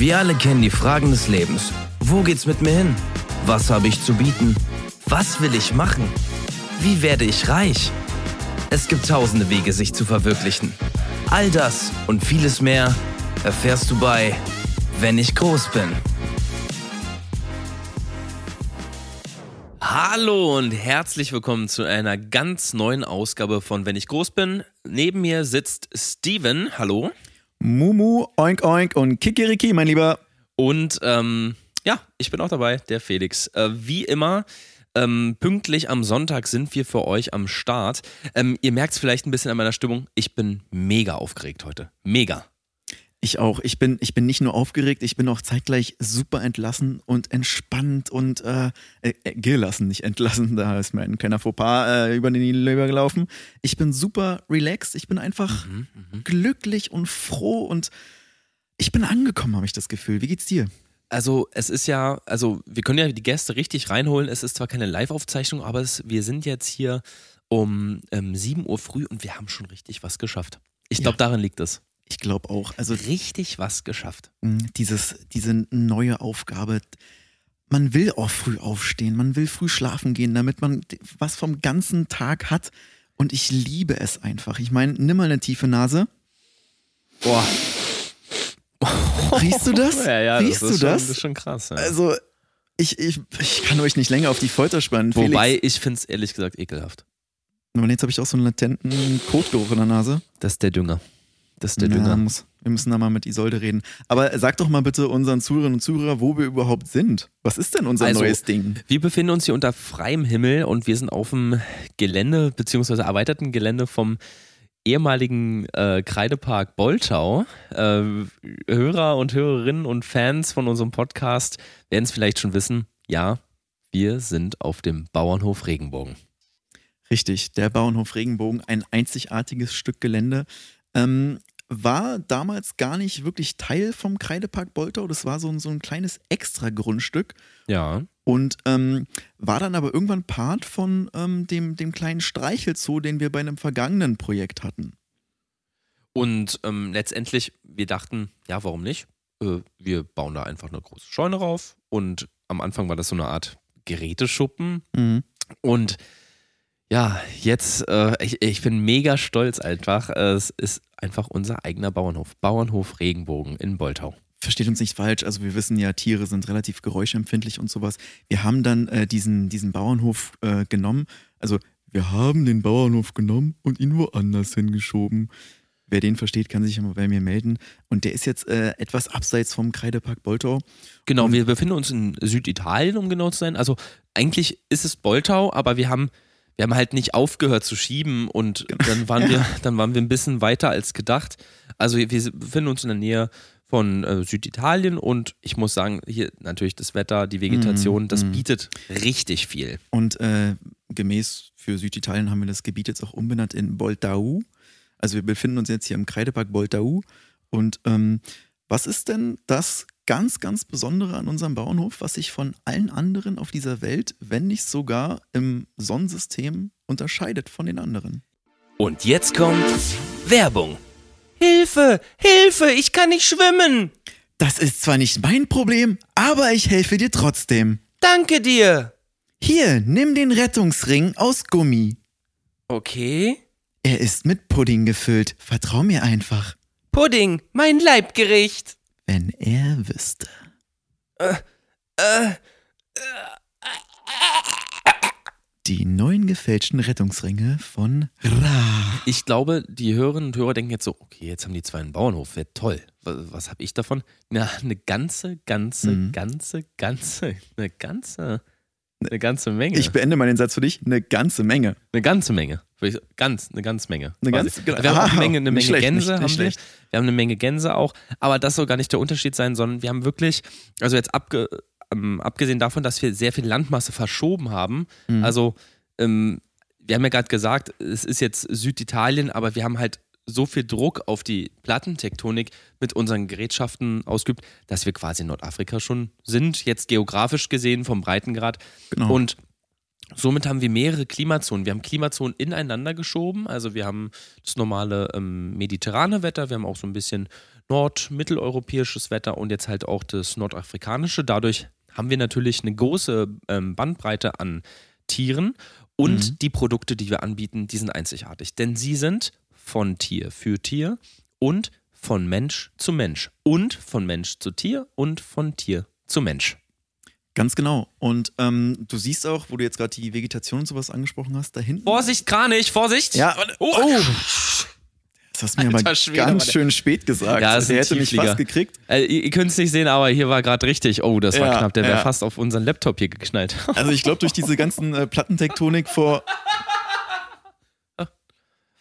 Wir alle kennen die Fragen des Lebens. Wo geht's mit mir hin? Was habe ich zu bieten? Was will ich machen? Wie werde ich reich? Es gibt tausende Wege, sich zu verwirklichen. All das und vieles mehr erfährst du bei Wenn ich groß bin. Hallo und herzlich willkommen zu einer ganz neuen Ausgabe von Wenn ich groß bin. Neben mir sitzt Steven. Hallo. Mumu, Oink Oink und Kikiriki, mein Lieber. Und ähm, ja, ich bin auch dabei, der Felix. Äh, wie immer, ähm, pünktlich am Sonntag sind wir für euch am Start. Ähm, ihr merkt es vielleicht ein bisschen an meiner Stimmung. Ich bin mega aufgeregt heute. Mega. Ich auch. Ich bin, ich bin nicht nur aufgeregt, ich bin auch zeitgleich super entlassen und entspannt und äh, äh, gelassen, nicht entlassen. Da ist mir ein kleiner Fauxpas äh, über den Leber gelaufen. Ich bin super relaxed. Ich bin einfach mhm, mh. glücklich und froh und ich bin angekommen, habe ich das Gefühl. Wie geht's dir? Also es ist ja, also wir können ja die Gäste richtig reinholen. Es ist zwar keine Live-Aufzeichnung, aber es, wir sind jetzt hier um ähm, 7 Uhr früh und wir haben schon richtig was geschafft. Ich glaube, ja. daran liegt es. Ich glaube auch. Also richtig was geschafft. Dieses, diese neue Aufgabe. Man will auch früh aufstehen, man will früh schlafen gehen, damit man was vom ganzen Tag hat. Und ich liebe es einfach. Ich meine, nimm mal eine tiefe Nase. Boah. Riechst du das? Ja, ja, Riechst das du das? Schon, das ist schon krass. Ja. Also, ich, ich, ich kann euch nicht länger auf die Folter spannen. Wobei, Felix. ich finde es ehrlich gesagt ekelhaft. Und jetzt habe ich auch so einen latenten Kotgeruch in der Nase. Das ist der Dünger. Das ist der Dünger. muss, wir müssen da mal mit Isolde reden. Aber sag doch mal bitte unseren Zuhörerinnen und Zuhörern, wo wir überhaupt sind. Was ist denn unser also, neues Ding? Wir befinden uns hier unter freiem Himmel und wir sind auf dem Gelände, beziehungsweise erweiterten Gelände vom ehemaligen äh, Kreidepark Boltau. Äh, Hörer und Hörerinnen und Fans von unserem Podcast werden es vielleicht schon wissen. Ja, wir sind auf dem Bauernhof Regenbogen. Richtig, der Bauernhof Regenbogen, ein einzigartiges Stück Gelände. Ähm, war damals gar nicht wirklich Teil vom Kreidepark Boltau. Das war so ein, so ein kleines Extra-Grundstück. Ja. Und ähm, war dann aber irgendwann Part von ähm, dem, dem kleinen Streichelzoo, den wir bei einem vergangenen Projekt hatten. Und ähm, letztendlich, wir dachten, ja, warum nicht? Äh, wir bauen da einfach eine große Scheune rauf. Und am Anfang war das so eine Art Geräteschuppen. Mhm. Und ja, jetzt, äh, ich, ich bin mega stolz einfach. Es ist einfach unser eigener Bauernhof. Bauernhof Regenbogen in Boltau. Versteht uns nicht falsch, also wir wissen ja, Tiere sind relativ geräuschempfindlich und sowas. Wir haben dann äh, diesen, diesen Bauernhof äh, genommen. Also wir haben den Bauernhof genommen und ihn woanders hingeschoben. Wer den versteht, kann sich immer bei mir melden. Und der ist jetzt äh, etwas abseits vom Kreidepark Boltau. Genau, und wir befinden uns in Süditalien, um genau zu sein. Also eigentlich ist es Boltau, aber wir haben wir haben halt nicht aufgehört zu schieben und genau. dann waren wir, dann waren wir ein bisschen weiter als gedacht. Also wir befinden uns in der Nähe von äh, Süditalien und ich muss sagen, hier natürlich das Wetter, die Vegetation, mm, das mm. bietet richtig viel. Und äh, gemäß für Süditalien haben wir das Gebiet jetzt auch umbenannt in Boltau. Also wir befinden uns jetzt hier im Kreidepark Boltau. Und ähm, was ist denn das ganz, ganz Besondere an unserem Bauernhof, was sich von allen anderen auf dieser Welt, wenn nicht sogar im Sonnensystem, unterscheidet von den anderen. Und jetzt kommt Werbung. Hilfe, Hilfe, ich kann nicht schwimmen. Das ist zwar nicht mein Problem, aber ich helfe dir trotzdem. Danke dir. Hier, nimm den Rettungsring aus Gummi. Okay. Er ist mit Pudding gefüllt. Vertrau mir einfach. Pudding, mein Leibgericht. Wenn er wüsste. Die neuen gefälschten Rettungsringe von Ra. Ich glaube, die Hörerinnen und Hörer denken jetzt so, okay, jetzt haben die zwei einen Bauernhof, wäre toll. Was, was habe ich davon? Na, eine ganze, ganze, mhm. ganze, ganze, eine ganze, eine ganze Menge. Ich beende meinen Satz für dich, eine ganze Menge. Eine ganze Menge. Ganz, eine ganze Menge. Eine ganze, wir haben auch eine Menge, eine Menge schlecht, Gänse. Nicht, nicht haben wir. wir haben eine Menge Gänse auch. Aber das soll gar nicht der Unterschied sein, sondern wir haben wirklich, also jetzt abge, ähm, abgesehen davon, dass wir sehr viel Landmasse verschoben haben, mhm. also ähm, wir haben ja gerade gesagt, es ist jetzt Süditalien, aber wir haben halt so viel Druck auf die Plattentektonik mit unseren Gerätschaften ausgeübt, dass wir quasi in Nordafrika schon sind, jetzt geografisch gesehen vom Breitengrad. Genau. Und Somit haben wir mehrere Klimazonen. Wir haben Klimazonen ineinander geschoben. Also wir haben das normale ähm, mediterrane Wetter, wir haben auch so ein bisschen nord-mitteleuropäisches Wetter und jetzt halt auch das nordafrikanische. Dadurch haben wir natürlich eine große ähm, Bandbreite an Tieren und mhm. die Produkte, die wir anbieten, die sind einzigartig. Denn sie sind von Tier für Tier und von Mensch zu Mensch und von Mensch zu Tier und von Tier zu Mensch. Ganz genau. Und ähm, du siehst auch, wo du jetzt gerade die Vegetation und sowas angesprochen hast, da hinten. Vorsicht, Kranich, Vorsicht! Ja, oh! oh. Das hast du mir aber Schwede, ganz schön spät gesagt. Ja, Der hätte mich fast gekriegt. Äh, ihr, ihr könnt es nicht sehen, aber hier war gerade richtig. Oh, das war ja, knapp. Der wäre ja. fast auf unseren Laptop hier geknallt. Also ich glaube, durch diese ganzen äh, Plattentektonik vor.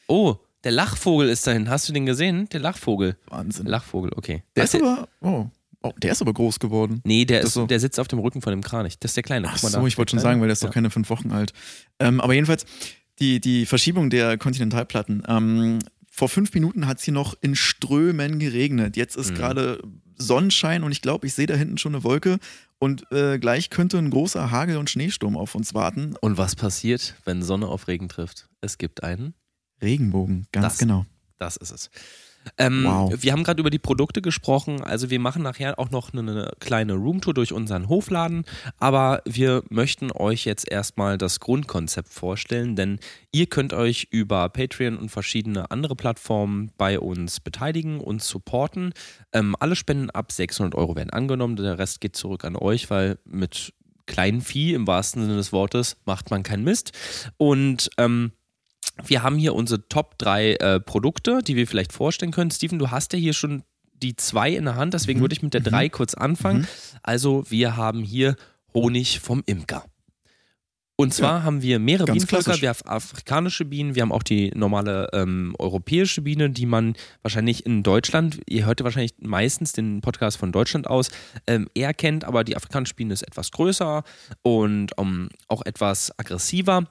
Oh, der Lachvogel ist dahin. Hast du den gesehen? Der Lachvogel. Wahnsinn. Lachvogel, okay. Der ist aber. Oh. Oh, der ist aber groß geworden. Nee, der, ist, so. der sitzt auf dem Rücken von dem Kranich. Das ist der Kleine. Ach so, ich wollte schon sagen, weil der ist ja. doch keine fünf Wochen alt. Ähm, aber jedenfalls, die, die Verschiebung der Kontinentalplatten. Ähm, vor fünf Minuten hat es hier noch in Strömen geregnet. Jetzt ist mhm. gerade Sonnenschein und ich glaube, ich sehe da hinten schon eine Wolke. Und äh, gleich könnte ein großer Hagel- und Schneesturm auf uns warten. Und was passiert, wenn Sonne auf Regen trifft? Es gibt einen Regenbogen, ganz das, genau. Das ist es. Ähm, wow. Wir haben gerade über die Produkte gesprochen. Also wir machen nachher auch noch eine kleine Roomtour durch unseren Hofladen. Aber wir möchten euch jetzt erstmal das Grundkonzept vorstellen, denn ihr könnt euch über Patreon und verschiedene andere Plattformen bei uns beteiligen und supporten. Ähm, alle Spenden ab 600 Euro werden angenommen. Der Rest geht zurück an euch, weil mit kleinen Vieh im wahrsten Sinne des Wortes macht man keinen Mist. Und ähm, wir haben hier unsere Top 3 äh, Produkte, die wir vielleicht vorstellen können. Steven, du hast ja hier schon die zwei in der Hand, deswegen mhm. würde ich mit der 3 mhm. kurz anfangen. Mhm. Also, wir haben hier Honig vom Imker. Und zwar ja, haben wir mehrere Bienenvölker. Wir haben afrikanische Bienen, wir haben auch die normale ähm, europäische Biene, die man wahrscheinlich in Deutschland, ihr hört ja wahrscheinlich meistens den Podcast von Deutschland aus, ähm, eher kennt, aber die afrikanische Biene ist etwas größer und ähm, auch etwas aggressiver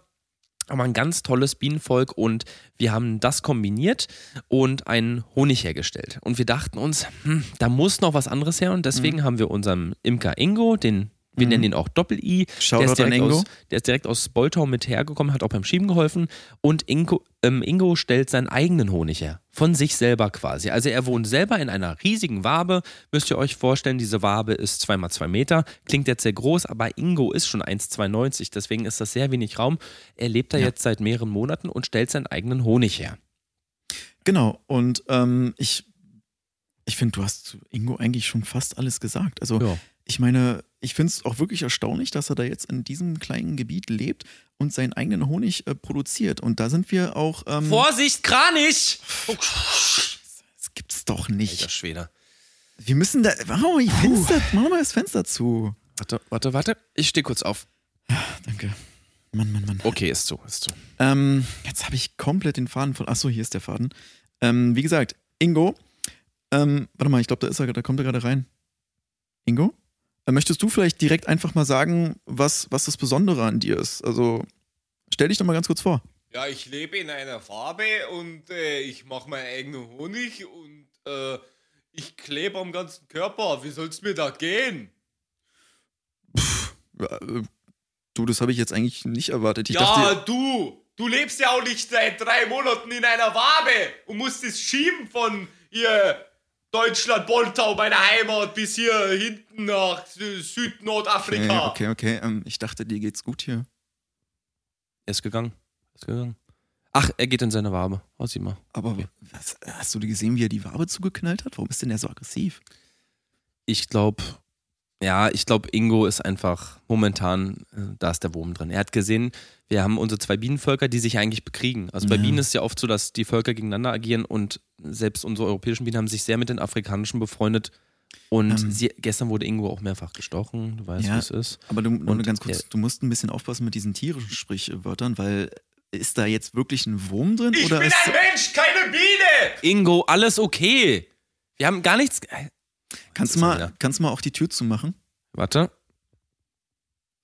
aber ein ganz tolles Bienenvolk und wir haben das kombiniert und einen Honig hergestellt. Und wir dachten uns, hm, da muss noch was anderes her und deswegen mhm. haben wir unserem Imker Ingo, den wir mhm. nennen ihn auch Doppel-I. Der, ist direkt aus, der ist direkt aus Boltau mit hergekommen, hat auch beim Schieben geholfen. Und Ingo, ähm, Ingo stellt seinen eigenen Honig her. Von sich selber quasi. Also er wohnt selber in einer riesigen Wabe. Müsst ihr euch vorstellen, diese Wabe ist 2x2 Meter. Klingt jetzt sehr groß, aber Ingo ist schon 1,92. Deswegen ist das sehr wenig Raum. Er lebt da ja. jetzt seit mehreren Monaten und stellt seinen eigenen Honig her. Genau. Und ähm, ich, ich finde, du hast zu Ingo eigentlich schon fast alles gesagt. Also ja. ich meine, ich finde es auch wirklich erstaunlich, dass er da jetzt in diesem kleinen Gebiet lebt und seinen eigenen Honig äh, produziert. Und da sind wir auch. Ähm Vorsicht, Kranich! Oh. Das gibt's doch nicht. Alter Schwede. Wir müssen da. Wow, die Fenster, mach mal das Fenster zu. Warte, warte, warte. Ich stehe kurz auf. Ja, danke. Mann, Mann, Mann. Okay, ist so, ist so. Ähm, jetzt habe ich komplett den Faden von. Achso, hier ist der Faden. Ähm, wie gesagt, Ingo. Ähm, warte mal, ich glaube, da ist er, da kommt er gerade rein. Ingo? Äh, möchtest du vielleicht direkt einfach mal sagen, was, was das Besondere an dir ist? Also stell dich doch mal ganz kurz vor. Ja, ich lebe in einer Farbe und äh, ich mache meinen eigenen Honig und äh, ich klebe am ganzen Körper. Wie soll es mir da gehen? Pff, äh, du, das habe ich jetzt eigentlich nicht erwartet. Ich ja, dachte, du! Du lebst ja auch nicht seit drei Monaten in einer Wabe und musst es schieben von ihr Deutschland, Boltau, meine Heimat, bis hier hinten nach Süd-Nordafrika. Okay, okay, okay. Ähm, ich dachte, dir geht's gut hier. Er ist gegangen. Er ist gegangen. Ach, er geht in seine Wabe. Oh, sieh mal. Aber okay. was, hast du gesehen, wie er die Wabe zugeknallt hat? Warum ist denn er so aggressiv? Ich glaube, ja, ich glaube, Ingo ist einfach momentan, äh, da ist der Wurm drin. Er hat gesehen, wir haben unsere zwei Bienenvölker, die sich eigentlich bekriegen. Also bei ja. Bienen ist es ja oft so, dass die Völker gegeneinander agieren und selbst unsere europäischen Bienen haben sich sehr mit den afrikanischen befreundet. Und ähm, sie, gestern wurde Ingo auch mehrfach gestochen, du weißt, ja, wie es ist. Aber du, und, ganz kurz, du musst ein bisschen aufpassen mit diesen tierischen Sprichwörtern, weil ist da jetzt wirklich ein Wurm drin? Ich oder bin ein Mensch, keine Biene! Ingo, alles okay. Wir haben gar nichts. Kannst du, mal, kannst du mal auch die Tür zumachen? Warte.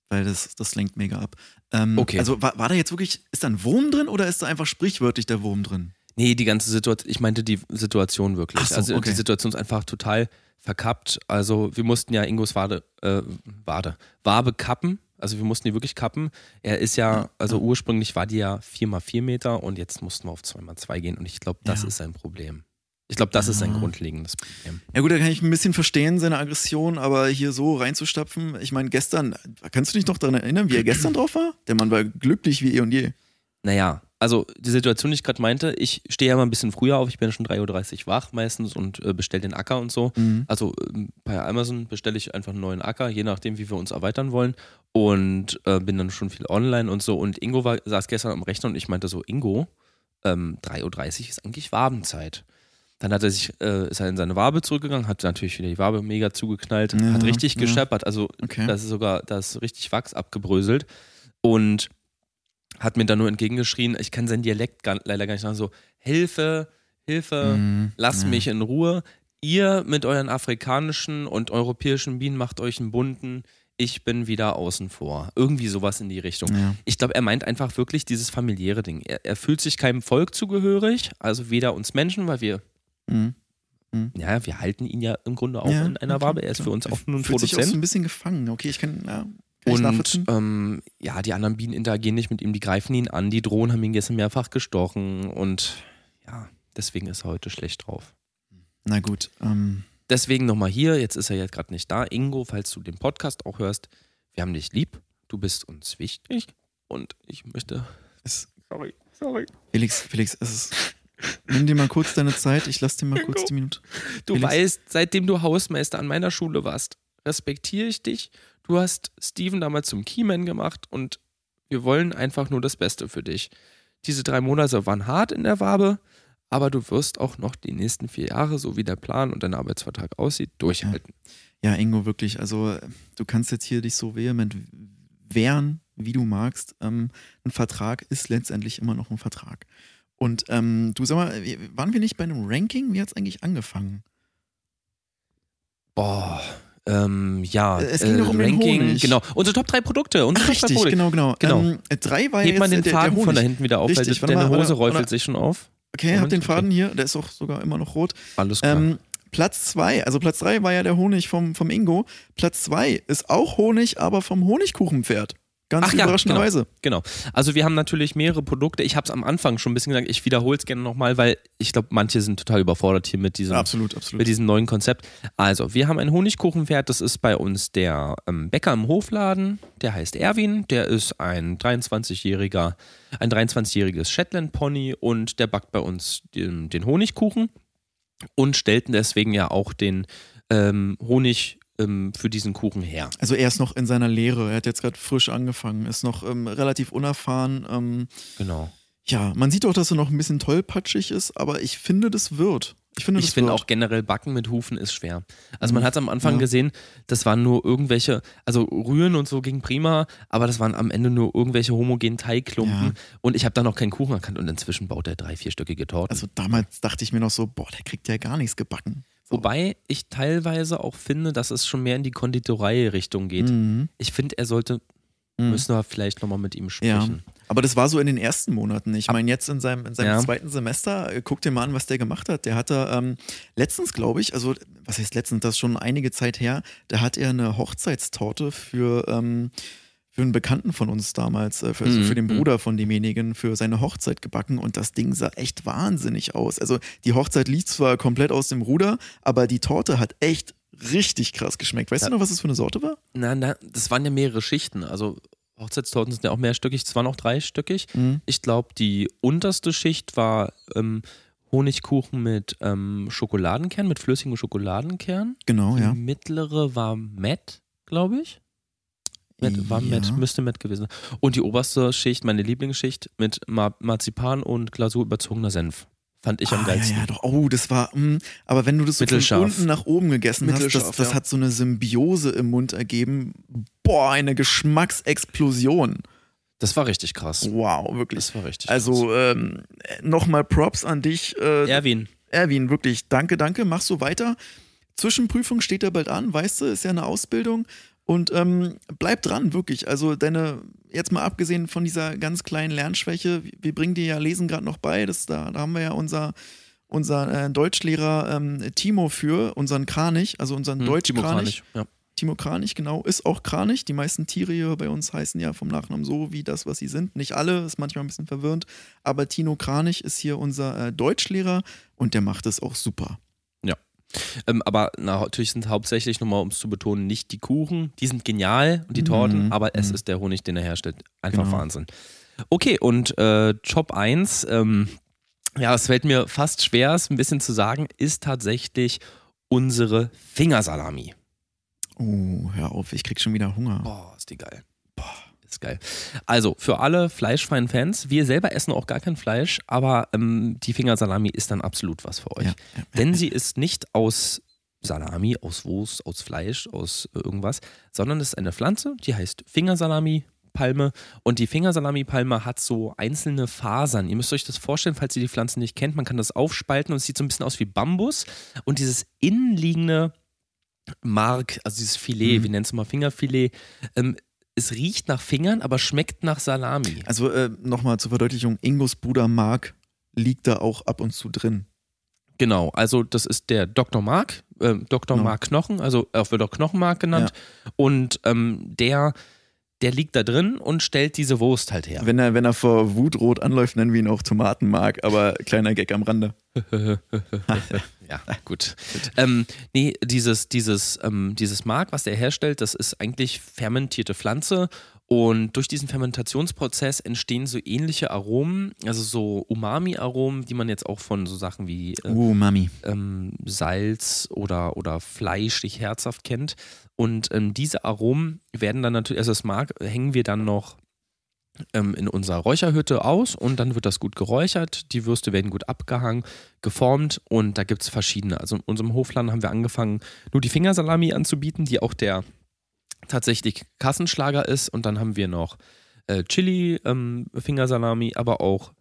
Weil das, das lenkt mega ab. Ähm, okay. Also war, war da jetzt wirklich, ist da ein Wurm drin oder ist da einfach sprichwörtlich der Wurm drin? Nee, die ganze Situation, ich meinte die Situation wirklich. So, also okay. die Situation ist einfach total verkappt. Also wir mussten ja Ingos Wade, äh, Wade, Wabe kappen. Also wir mussten die wirklich kappen. Er ist ja, also ursprünglich war die ja 4x4 Meter und jetzt mussten wir auf 2x2 gehen und ich glaube, das Ja. ist sein Problem. Ich glaube, das ist sein Ja. grundlegendes Problem. Ja gut, da kann ich ein bisschen verstehen, seine Aggression, aber hier so reinzustapfen, ich meine, gestern, kannst du dich noch daran erinnern, wie er gestern drauf war? Der Mann war glücklich wie eh und je. Naja, also die Situation, die ich gerade meinte, ich stehe ja mal ein bisschen früher auf, ich bin schon 3.30 Uhr wach meistens und äh, bestelle den Acker und so. Mhm. Also ähm, bei Amazon bestelle ich einfach einen neuen Acker, je nachdem, wie wir uns erweitern wollen. Und äh, bin dann schon viel online und so. Und Ingo war, saß gestern am Rechner und ich meinte so, Ingo, ähm, 3.30 Uhr ist eigentlich Wabenzeit. Dann hat er sich, äh, ist er in seine Wabe zurückgegangen, hat natürlich wieder die Wabe mega zugeknallt, Ja, hat richtig ja. gescheppert, also Okay. da ist sogar, da ist richtig Wachs abgebröselt und hat mir dann nur entgegengeschrien, ich kann seinen Dialekt gar, leider gar nicht sagen, so, Hilfe, Hilfe, Mhm. lasst Ja. mich in Ruhe. Ihr mit euren afrikanischen und europäischen Bienen macht euch einen bunten, ich bin wieder außen vor. Irgendwie sowas in die Richtung. Ja. Ich glaube, er meint einfach wirklich dieses familiäre Ding. Er, er fühlt sich keinem Volk zugehörig, also weder uns Menschen, weil wir, Mhm. ja, wir halten ihn ja im Grunde auch Ja, in einer okay, Wabe. Er ist klar. für uns auch nur ein Fühlt sich auch so Produzent. ein bisschen gefangen. Okay, ich kann, ja, kann Und ähm, ja, die anderen Bienen interagieren nicht mit ihm, die greifen ihn an, die Drohnen haben ihn gestern mehrfach gestochen und ja, deswegen ist er heute schlecht drauf. Na gut, ähm, Deswegen nochmal hier, jetzt ist er jetzt gerade nicht da. Ingo, falls du den Podcast auch hörst, wir haben dich lieb, du bist uns wichtig und ich möchte. es, Sorry, sorry. Felix, Felix, es ist, nimm dir mal kurz deine Zeit, ich lass dir mal kurz die Minute. Du Felix? weißt, seitdem du Hausmeister an meiner Schule warst, respektiere ich dich. Du hast Steven damals zum Keyman gemacht und wir wollen einfach nur das Beste für dich. Diese drei Monate waren hart in der Wabe, aber du wirst auch noch die nächsten vier Jahre, so wie der Plan und dein Arbeitsvertrag aussieht, durchhalten. Ja, Ingo, wirklich. Also, du kannst jetzt hier dich so vehement wehren, wie du magst. Ähm, ein Vertrag ist letztendlich immer noch ein Vertrag. Und ähm, du sag mal, waren wir nicht bei einem Ranking? Wie hat es eigentlich angefangen? Boah. Ähm, ja, Äh, es ging doch um den Ranking, genau. Unsere Top 3 Produkte. Unsere Ach, Top 3 richtig, Produkte. genau, genau. Genau. Ähm, äh, drei war ja Heb mal jetzt den der, Faden von da hinten wieder auf, Richtig, weil deine mal, Hose räufelt warte. sich schon auf. Okay, hab Moment, den okay. Faden hier, der ist auch sogar immer noch rot. Alles klar. Ähm, Platz zwei, also Platz drei war ja der Honig vom, vom Ingo. Platz zwei ist auch Honig, aber vom Honigkuchenpferd. Ganz Ach ja, überraschenderweise. Genau. Also wir haben natürlich mehrere Produkte. Ich habe es am Anfang schon ein bisschen gesagt, ich wiederhole es gerne nochmal, weil ich glaube, manche sind total überfordert hier mit diesem, Absolut, absolut. mit diesem neuen Konzept. Also, wir haben ein Honigkuchenpferd, das ist bei uns der ähm, Bäcker im Hofladen, der heißt Erwin, der ist ein 23-jähriger, ein 23-jähriges Shetland Pony und der backt bei uns den, den Honigkuchen und stellt deswegen ja auch den ähm, Honig ähm, für diesen Kuchen her. Also er ist noch in seiner Lehre, er hat jetzt gerade frisch angefangen, ist noch ähm, relativ unerfahren. Ähm, Genau. ja, man sieht auch, dass er noch ein bisschen tollpatschig ist, aber ich finde, das wird. Ich finde, Ich finde auch generell Backen mit Hufen ist schwer. Also man hat am Anfang Ja. gesehen, das waren nur irgendwelche, also Rühren und so ging prima, aber das waren am Ende nur irgendwelche homogenen Teigklumpen Ja. und ich habe da noch keinen Kuchen erkannt und inzwischen baut er drei, vierstöckige Torten. Also damals dachte ich mir noch so, boah, der kriegt ja gar nichts gebacken. So. Wobei ich teilweise auch finde, dass es schon mehr in die Konditorei-Richtung geht. Mhm. Ich finde, er sollte, Mhm. müssen wir vielleicht nochmal mit ihm Ja, sprechen. aber das war so in den ersten Monaten. Ich meine, jetzt in seinem, in seinem Ja. zweiten Semester, äh, guck dir mal an, was der gemacht hat. Der hatte ähm, letztens, glaube ich, also was heißt letztens, das ist schon einige Zeit her, da hat er eine Hochzeitstorte für, ähm, für einen Bekannten von uns damals, äh, für, also Mhm, für den mhm. Bruder von demjenigen, für seine Hochzeit gebacken und das Ding sah echt wahnsinnig aus. Also die Hochzeit lief zwar komplett aus dem Ruder, aber die Torte hat echt richtig krass geschmeckt. Weißt Ja. du noch, was das für eine Sorte war? Na, na, das waren ja mehrere Schichten. Also Hochzeitstorten sind ja auch mehrstöckig, es waren auch dreistöckig. Mhm. Ich glaube, die unterste Schicht war ähm, Honigkuchen mit ähm, Schokoladenkern, mit flüssigem Schokoladenkern. Genau, ja. Die mittlere war Matt, glaube ich. Matt, war Ja. Müsste Matt gewesen sein. Und die oberste Schicht, meine Lieblingsschicht, mit Ma Marzipan und Glasur überzogener Senf. Fand ich am ah, ja, geilsten. ja, doch. Oh, das war. Mh, aber wenn du das so von unten nach oben gegessen hast, das, das ja. hat so eine Symbiose im Mund ergeben. Boah, eine Geschmacksexplosion. Das war richtig krass. Wow, wirklich. Das war richtig Also ähm, nochmal Props an dich, äh, krass. Erwin. Erwin, wirklich. Danke, danke. Mach so weiter. Zwischenprüfung steht ja bald an, weißt du, ist ja eine Ausbildung. Und ähm, bleib dran, wirklich. Also deine, jetzt mal abgesehen von dieser ganz kleinen Lernschwäche, wir bringen dir ja Lesen gerade noch bei. Das, da, da haben wir ja unser, unser äh, Deutschlehrer ähm, Timo für, unseren Kranich, also unseren Hm, Deutsch Timo Kranich. Kranich. Ja. Timo Kranich, genau, ist auch Kranich. Die meisten Tiere hier bei uns heißen ja vom Nachnamen so wie das, was sie sind. Nicht alle, ist manchmal ein bisschen verwirrend. Aber Tino Kranich ist hier unser äh, Deutschlehrer und der macht es auch super. Ähm, aber na, natürlich sind hauptsächlich, nochmal um es zu betonen, nicht die Kuchen. Die sind genial und die Torten, Mhm. aber es Mhm. ist der Honig, den er herstellt. Einfach Genau. Wahnsinn. Okay, und äh, Job 1, ähm, ja, es fällt mir fast schwer, es ein bisschen zu sagen, ist tatsächlich unsere Fingersalami. Oh, hör auf, ich krieg schon wieder Hunger. Boah, ist die geil. Ist geil. Also, für alle Fleischfein-Fans, wir selber essen auch gar kein Fleisch, aber ähm, die Fingersalami ist dann absolut was für euch. Ja, ja, Denn sie ist nicht aus Salami, aus Wurst, aus Fleisch, aus äh, irgendwas, sondern es ist eine Pflanze, die heißt Fingersalami. Palme und die Fingersalami-Palme hat so einzelne Fasern. Ihr müsst euch das vorstellen, falls ihr die Pflanze nicht kennt. Man kann das aufspalten und es sieht so ein bisschen aus wie Bambus. Und dieses innenliegende Mark, also dieses Filet, Mhm. wir nennen es mal Fingerfilet, ähm, es riecht nach Fingern, aber schmeckt nach Salami. Also äh, nochmal zur Verdeutlichung, Ingos Bruder Mark liegt da auch ab und zu drin. Genau, also das ist der Dr. Mark, äh, Dr. Genau. Mark Knochen, also auch wird auch Knochenmark genannt. Und ähm, der, der liegt da drin und stellt diese Wurst halt her. Wenn er, wenn er vor Wut rot anläuft, nennen wir ihn auch Tomatenmark, aber kleiner Gag am Rande. Ja, gut. ähm, nee, dieses, dieses, ähm, dieses Mark, was der herstellt, das ist eigentlich fermentierte Pflanze. Und durch diesen Fermentationsprozess entstehen so ähnliche Aromen, also so Umami-Aromen, die man jetzt auch von so Sachen wie äh, Oh, Mami. ähm, Salz oder, oder fleischig herzhaft kennt. Und ähm, diese Aromen werden dann natürlich, also das Mark hängen wir dann noch in unserer Räucherhütte aus und dann wird das gut geräuchert. Die Würste werden gut abgehangen, geformt und da gibt es verschiedene. Also in unserem Hofladen haben wir angefangen, nur die Fingersalami anzubieten, die auch der tatsächlich Kassenschlager ist. Und dann haben wir noch äh, Chili, ähm, aber auch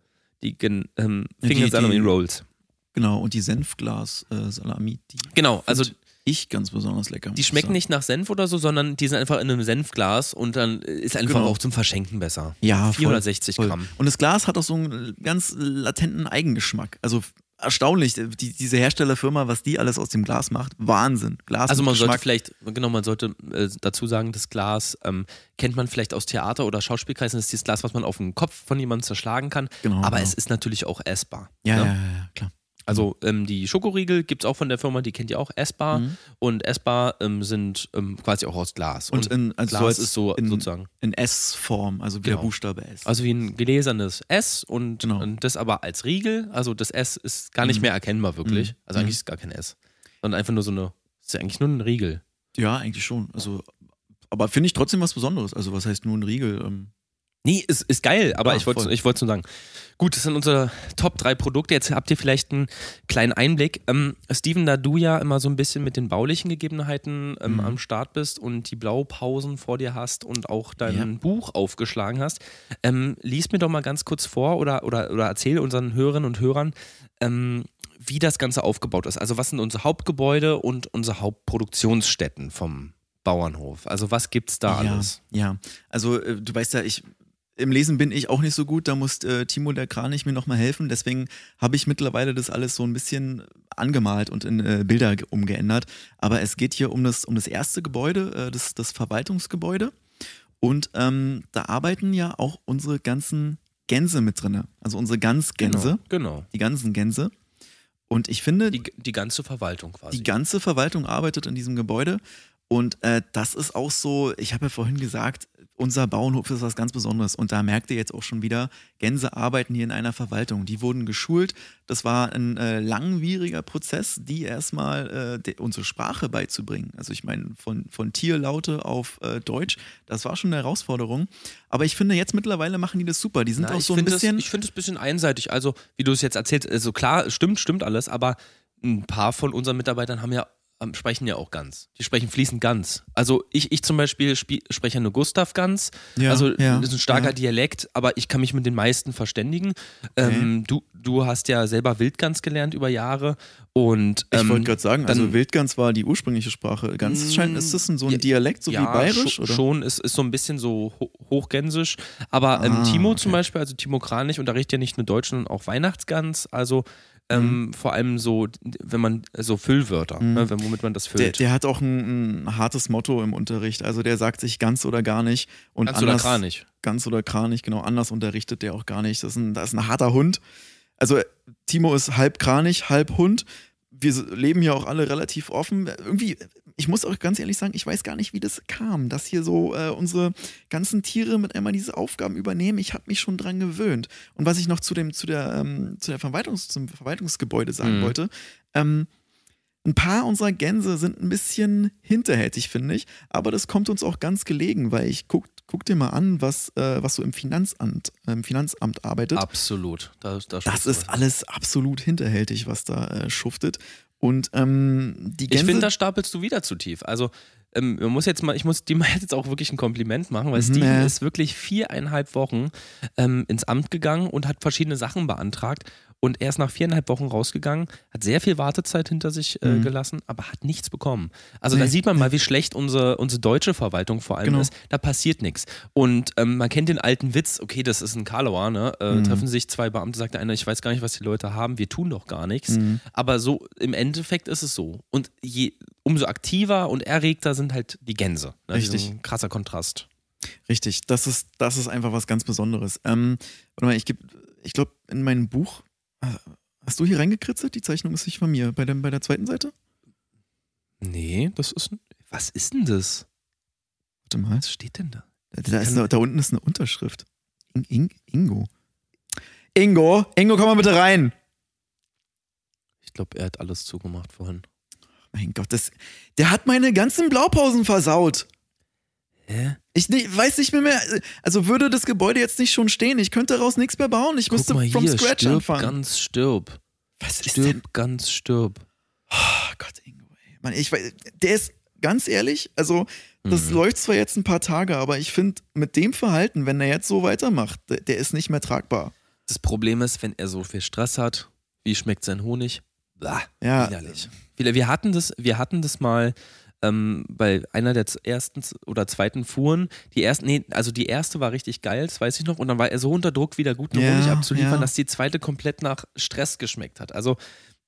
die ähm, Die- die- Fingersalami Rolls. Genau, und die Senfglas-Salami, die Genau, also ich ganz besonders lecker. Die schmecken nicht nach Senf oder so, sondern die sind einfach in einem Senfglas und dann ist einfach Genau. auch zum Verschenken besser. Ja, voll, 460 voll. Gramm. Und das Glas hat auch so einen ganz latenten Eigengeschmack. Also erstaunlich, die, diese Herstellerfirma, was die alles aus dem Glas macht, Wahnsinn. Glas Also man sollte Geschmack. vielleicht, genau, man sollte äh, dazu sagen, das Glas ähm, kennt man vielleicht aus Theater oder Schauspielkreisen, das ist dieses Glas, was man auf den Kopf von jemandem zerschlagen kann. Genau, aber genau. es ist natürlich auch essbar. Ja, ne? ja, ja, ja, klar. Also ähm, die Schokoriegel gibt es auch von der Firma, die kennt ihr auch, essbar. Mhm. Und essbar ähm, sind ähm, quasi auch aus Glas. Und in, also Glas so ist so in, sozusagen. in S-Form, also wie Genau. der Buchstabe S. Also wie ein gläsernes S und, Genau. und das aber als Riegel. Also das S ist gar nicht Mhm. mehr erkennbar wirklich. Mhm. Also eigentlich Mhm. ist es gar kein S. Sondern einfach nur so eine, ist ja eigentlich nur ein Riegel. ja, eigentlich schon. Also, aber finde ich trotzdem was Besonderes. Also, was heißt nur ein Riegel? Nee, ist, ist geil, aber Ja, ich wollte voll. ich wollte nur sagen. Gut, das sind unsere Top 3 Produkte. Jetzt habt ihr vielleicht einen kleinen Einblick. Ähm, Steven, da du ja immer so ein bisschen mit den baulichen Gegebenheiten ähm, Mhm. am Start bist und die Blaupausen vor dir hast und auch dein Ja. Buch aufgeschlagen hast, ähm, lies mir doch mal ganz kurz vor oder, oder, oder erzähl unseren Hörerinnen und Hörern, ähm, wie das Ganze aufgebaut ist. Also was sind unsere Hauptgebäude und unsere Hauptproduktionsstätten vom Bauernhof? Also was gibt's da ja, alles? Ja, also äh, du weißt ja, ich im Lesen bin ich auch nicht so gut, da muss äh, Timo der Kranich mir nochmal helfen. Deswegen habe ich mittlerweile das alles so ein bisschen angemalt und in äh, Bilder ge- umgeändert. Aber es geht hier um das, um das erste Gebäude, äh, das, das Verwaltungsgebäude. Und ähm, da arbeiten ja auch unsere ganzen Gänse mit drin. Also unsere Ganzgänse, Genau. genau. die ganzen Gänse. Und ich finde, Die, die ganze Verwaltung quasi. die ganze Verwaltung arbeitet in diesem Gebäude. Und äh, das ist auch so, ich habe ja vorhin gesagt, unser Bauernhof ist was ganz Besonderes. Und da merkt ihr jetzt auch schon wieder, Gänse arbeiten hier in einer Verwaltung. Die wurden geschult. Das war ein äh, langwieriger Prozess, die erstmal äh, unsere Sprache beizubringen. Also ich meine, von, von Tierlaute auf äh, Deutsch, das war schon eine Herausforderung. Aber ich finde, jetzt mittlerweile machen die das super. Die sind Na, auch ich so ein finde bisschen. Das, ich finde es ein bisschen einseitig. Also, wie du es jetzt erzählst, also klar, stimmt, stimmt alles, aber ein paar von unseren Mitarbeitern haben ja sprechen ja auch ganz. Die sprechen fließend ganz. Also ich, ich zum Beispiel spie- spreche ja nur Gustav ganz. Ja, also ja, das ist ein starker ja. Dialekt, aber ich kann mich mit den meisten verständigen. Ähm, du, du hast ja selber Wildgans gelernt über Jahre und ich ähm, wollte gerade sagen, also dann- Wildgans war die ursprüngliche Sprache. Ganz scheint, ist das ein, so ein Dialekt, so wie bayerisch? oder? schon, ist, ist so ein bisschen so ho hochgänsisch. Aber ähm, Ah, Timo okay. zum Beispiel, also Timo Kranich, unterrichtet ja nicht nur Deutsch, sondern auch Weihnachtsgans. Also Ähm, Vor allem so, wenn man so Füllwörter, Mhm. ne, womit man das Der, füllt. der hat auch ein, ein hartes Motto im Unterricht. Also der sagt sich ganz oder gar nicht. Und Ganz oder anders, Kranich. Ganz oder Kranich, genau. Anders unterrichtet der auch gar nicht. Das ist ein, das ist ein harter Hund. Also Timo ist halb Kranich, halb Hund. Wir leben ja auch alle relativ offen. Irgendwie, ich muss auch ganz ehrlich sagen, ich weiß gar nicht, wie das kam, dass hier so äh, unsere ganzen Tiere mit einmal diese Aufgaben übernehmen. Ich habe mich schon dran gewöhnt. Und was ich noch zu dem, zu der, ähm, zu der Verwaltungs, zum Verwaltungsgebäude sagen Mhm. wollte, ähm, ein paar unserer Gänse sind ein bisschen hinterhältig, finde ich. Aber das kommt uns auch ganz gelegen, weil ich guck, guck dir mal an, was, äh, was so im Finanzamt, im Finanzamt arbeitet. Absolut. Da, da Das ist alles absolut hinterhältig, was da äh, schuftet. Und ähm, die Ich Gänse. finde, da stapelst du wieder zu tief. Also, ähm, man muss jetzt mal, ich muss dir mal jetzt auch wirklich ein Kompliment machen, weil Mhm, Steven ja. ist wirklich viereinhalb Wochen ähm, ins Amt gegangen und hat verschiedene Sachen beantragt. Und er ist nach viereinhalb Wochen rausgegangen, hat sehr viel Wartezeit hinter sich äh, Mhm. gelassen, aber hat nichts bekommen. Also da Nee, sieht man mal, wie schlecht unsere, unsere deutsche Verwaltung vor allem Genau. ist. Da passiert nichts. Und ähm, man kennt den alten Witz, okay, das ist ein Karlauer, ne? Äh, Mhm. Treffen sich zwei Beamte, sagt der eine, ich weiß gar nicht, was die Leute haben, wir tun doch gar nichts. Mhm. Aber so im Endeffekt ist es so. Und je, umso aktiver und erregter sind halt die Gänse. Ne? Richtig. Ein krasser Kontrast. Richtig, das ist, das ist einfach was ganz Besonderes. Ähm, warte mal, ich ich glaube, in meinem Buch, hast du hier reingekritzelt? Die Zeichnung ist nicht von mir. Bei, dem, bei der zweiten Seite? Nee, das ist. Was ist denn das? Warte mal. Was steht denn da? Da, ist, da, da unten ist eine Unterschrift. In, In, Ingo. Ingo, Ingo, komm mal bitte rein. Ich glaube, er hat alles zugemacht vorhin. Mein Gott, das, der hat meine ganzen Blaupausen versaut. Hä? Ich ne, weiß nicht mehr, mehr. Also würde das Gebäude jetzt nicht schon stehen, ich könnte daraus nichts mehr bauen. Ich Guck müsste mal from hier, scratch stirb anfangen. ganz stirb. Was ist denn? Stirb ganz stirb. Oh Gott, Ingo, ey. Mann, ich weiß, der ist ganz ehrlich, also das Mhm. läuft zwar jetzt ein paar Tage, aber ich finde, mit dem Verhalten, wenn er jetzt so weitermacht, der, der ist nicht mehr tragbar. Das Problem ist, wenn er so viel Stress hat, wie schmeckt sein Honig? Blah, Ja. widerlich. Wir, wir, hatten das, wir hatten das mal ähm, bei einer der ersten oder zweiten Fuhren. Die erste, nee, also die erste war richtig geil, das weiß ich noch. Und dann war er so unter Druck, wieder guten Ja, Honig abzuliefern, ja. dass die zweite komplett nach Stress geschmeckt hat. Also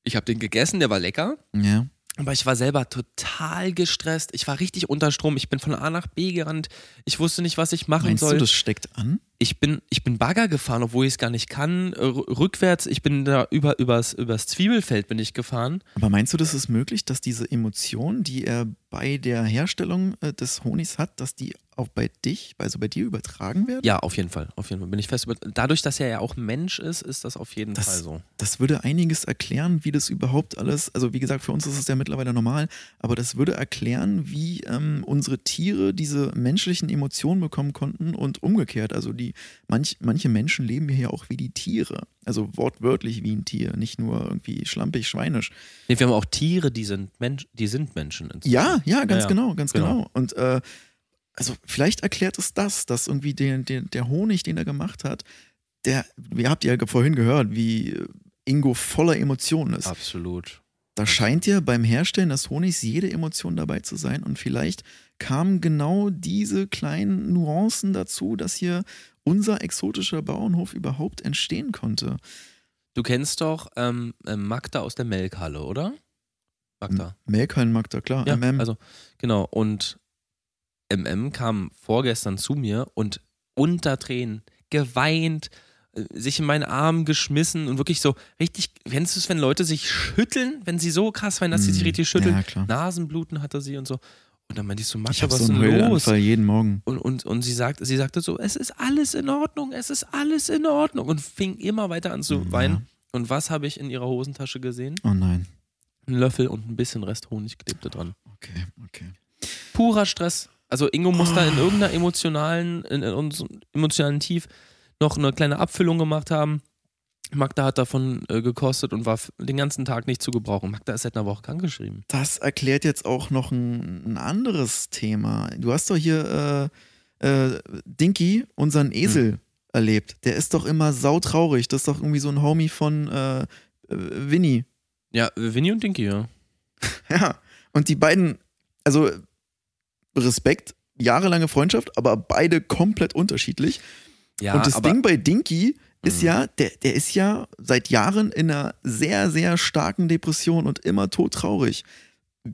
ich habe den gegessen, der war lecker. Ja. Aber ich war selber total gestresst. Ich war richtig unter Strom. Ich bin von A nach B gerannt. Ich wusste nicht, was ich machen Meinst soll du, das steckt an? ich bin, ich bin Bagger gefahren, obwohl ich es gar nicht kann. äh, r- Rückwärts, ich bin da über, übers, übers Zwiebelfeld bin ich gefahren. Aber meinst du, das ist möglich, dass diese Emotion, die er bei der Herstellung äh, des Honigs hat, dass die auch bei dich, also bei dir übertragen werden? Ja, auf jeden Fall. Auf jeden Fall bin ich fest über. Dadurch, dass er ja auch Mensch ist, ist das auf jeden Das- Fall so. Das würde einiges erklären, wie das überhaupt alles, also wie gesagt, für uns ist es ja mittlerweile normal, aber das würde erklären, wie ähm, unsere Tiere diese menschlichen Emotionen bekommen konnten und umgekehrt. Also die, manch, manche Menschen leben hier ja auch wie die Tiere. Also wortwörtlich wie ein Tier, nicht nur irgendwie schlampig, schweinisch. Nee, wir haben auch Tiere, die sind, Mensch, die sind Menschen. inzwischen. Ja, ja, ganz Ja, genau, ganz Genau. genau. Und äh, also vielleicht erklärt es das, dass irgendwie der, der, der Honig, den er gemacht hat, der, ihr habt ja vorhin gehört, wie Ingo voller Emotionen ist. Absolut. Da scheint ja beim Herstellen des Honigs jede Emotion dabei zu sein und vielleicht kamen genau diese kleinen Nuancen dazu, dass hier unser exotischer Bauernhof überhaupt entstehen konnte. Du kennst doch ähm, äh, Magda aus der Melkhalle, oder? Magda. Melkhallen Magda, klar. Ja, MM. also genau. Und MM kam vorgestern zu mir und unter Tränen geweint, äh, sich in meinen Arm geschmissen und wirklich so richtig. Kennst du es, wenn Leute sich schütteln, wenn sie so krass weinen, dass sie sich Mm, richtig schütteln? Ja, klar. Nasenbluten hatte sie und so. Und dann meinte ich so, ich Magda, habe was so ist denn los? Jeden Morgen. Und, und, und sie, sagt, sie sagte so, es ist alles in Ordnung, es ist alles in Ordnung. Und fing immer weiter an zu Ja. weinen. Und was habe ich in ihrer Hosentasche gesehen? Oh nein. Ein Löffel und ein bisschen Rest Honig klebte dran. Okay, okay. purer Stress. Also Ingo muss da in irgendeiner emotionalen, in, in unserem emotionalen Tief noch eine kleine Abfüllung gemacht haben. Magda hat davon äh, gekostet und war den ganzen Tag nicht zu gebrauchen. Magda ist seit einer Woche krankgeschrieben. Das erklärt jetzt auch noch ein, ein anderes Thema. Du hast doch hier äh, äh, Dinky, unseren Esel, Hm. erlebt. Der ist doch immer sautraurig. Das ist doch irgendwie so ein Homie von äh, äh, Winnie. Ja, Winnie und Dinky, ja. Ja. Und die beiden, also Respekt, jahrelange Freundschaft, aber beide komplett unterschiedlich. Ja, und das Ding bei Dinky ist Mhm. ja, der, der ist ja seit Jahren in einer sehr, sehr starken Depression und immer todtraurig.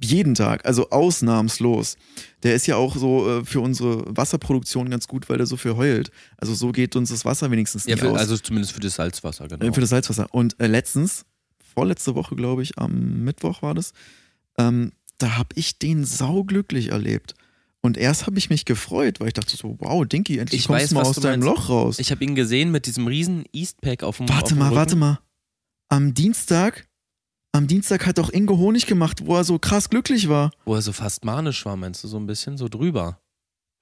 Jeden Tag, also ausnahmslos. Der ist ja auch so äh, für unsere Wasserproduktion ganz gut, weil der so viel heult. Also so geht uns das Wasser wenigstens Ja, nicht für, aus. also zumindest für das Salzwasser, genau. Äh, Für das Salzwasser. Und äh, letztens, vorletzte Woche, glaube ich, am Mittwoch war das, ähm, da habe ich den sauglücklich erlebt. Und erst habe ich mich gefreut, weil ich dachte so, wow, Dinky, endlich Ich kommst weiß, mal aus deinem meinst. Loch raus. ich habe ihn gesehen mit diesem riesen Eastpack auf dem auf warte dem mal, Rücken. warte mal. Am Dienstag, am Dienstag hat auch Ingo Honig gemacht, wo er so krass glücklich war. Wo er so fast manisch war, meinst du, so ein bisschen so drüber?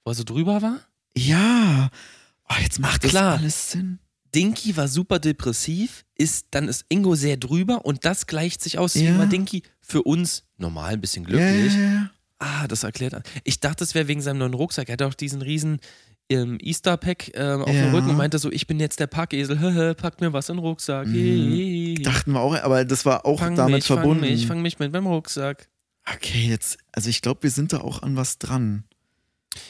Wo er so drüber war? Ja. Oh, jetzt macht das klar. alles Sinn. Dinky war super depressiv, ist, dann ist Ingo sehr drüber und das gleicht sich aus. Ja. Dinky für uns normal ein bisschen glücklich. Ja. Ah, das erklärt. Ich dachte, es wäre wegen seinem neuen Rucksack. Er hat auch diesen riesen ähm, Easter-Pack ähm, auf Ja. dem Rücken und meinte so, ich bin jetzt der Packesel, packt mir was in den Rucksack. Mhm. Dachten wir auch, aber das war auch fang damit mich, verbunden. Fang mich, fang mich mit meinem Rucksack. Okay, jetzt, also ich glaube, wir sind da auch an was dran.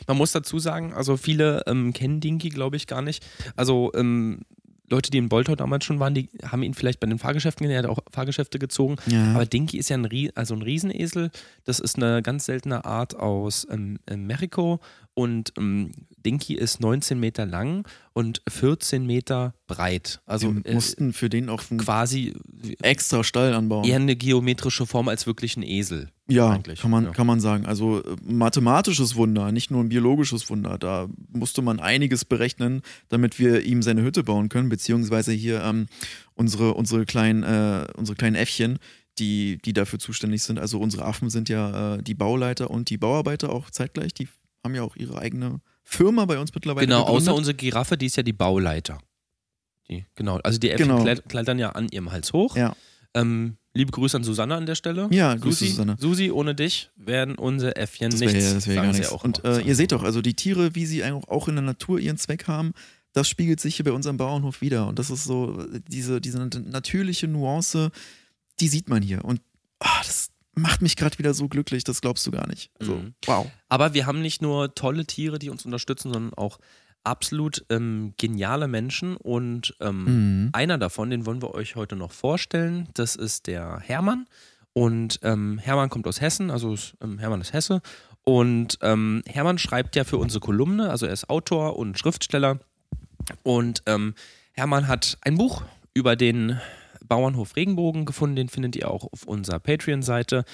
Man muss dazu sagen, also viele ähm, kennen Dinky, glaube ich, gar nicht. Also ähm, Leute, die in Boltau damals schon waren, die haben ihn vielleicht bei den Fahrgeschäften gesehen, er hat auch Fahrgeschäfte gezogen. Ja. Aber Dinky ist ja ein, also ein Riesenesel. Das ist eine ganz seltene Art aus ähm, Mexiko. Und ähm, Dinky ist 19 Meter lang und 14 Meter breit. Also wir äh, mussten für den auch einen quasi extra Stall anbauen. eher eine geometrische Form als wirklich ein Esel. ja, eigentlich, kann man, ja. kann man sagen. Also äh, mathematisches Wunder, nicht nur ein biologisches Wunder. Da musste man einiges berechnen, damit wir ihm seine Hütte bauen können, beziehungsweise hier ähm, unsere, unsere, kleinen, äh, unsere kleinen Äffchen, die, die dafür zuständig sind. Also unsere Affen sind ja äh, die Bauleiter und die Bauarbeiter auch zeitgleich. Die haben ja auch ihre eigene Firma bei uns mittlerweile. Genau, gegründet. außer unsere Giraffe, die ist ja die Bauleiter. Die, genau, also die Äffchen Genau. klettern ja an ihrem Hals hoch. Ja. Ähm, liebe Grüße an Susanne an der Stelle. Ja, Grüße, Susi, Susanne. Susi, ohne dich wären unsere Äffchen Das wäre nichts. ja, das wär ja sagen gar nichts. auch Und äh, ihr seht doch, also die Tiere, wie sie auch auch in der Natur ihren Zweck haben, das spiegelt sich hier bei unserem Bauernhof wieder. Und das ist so, äh, diese, diese natürliche Nuance, die sieht man hier. Und ah, das macht mich gerade wieder so glücklich, das glaubst du gar nicht. Also, Mhm. wow. Aber wir haben nicht nur tolle Tiere, die uns unterstützen, sondern auch absolut ähm, geniale Menschen. Und ähm, Mhm. einer davon, den wollen wir euch heute noch vorstellen. Das ist der Hermann. Und ähm, Hermann kommt aus Hessen, also ist, ähm, Hermann ist Hesse. Und ähm, Hermann schreibt ja für unsere Kolumne, also er ist Autor und Schriftsteller. Und ähm, Hermann hat ein Buch über den Bauernhof Regenbogen gefunden, den findet ihr auch auf unserer Patreon-Seite.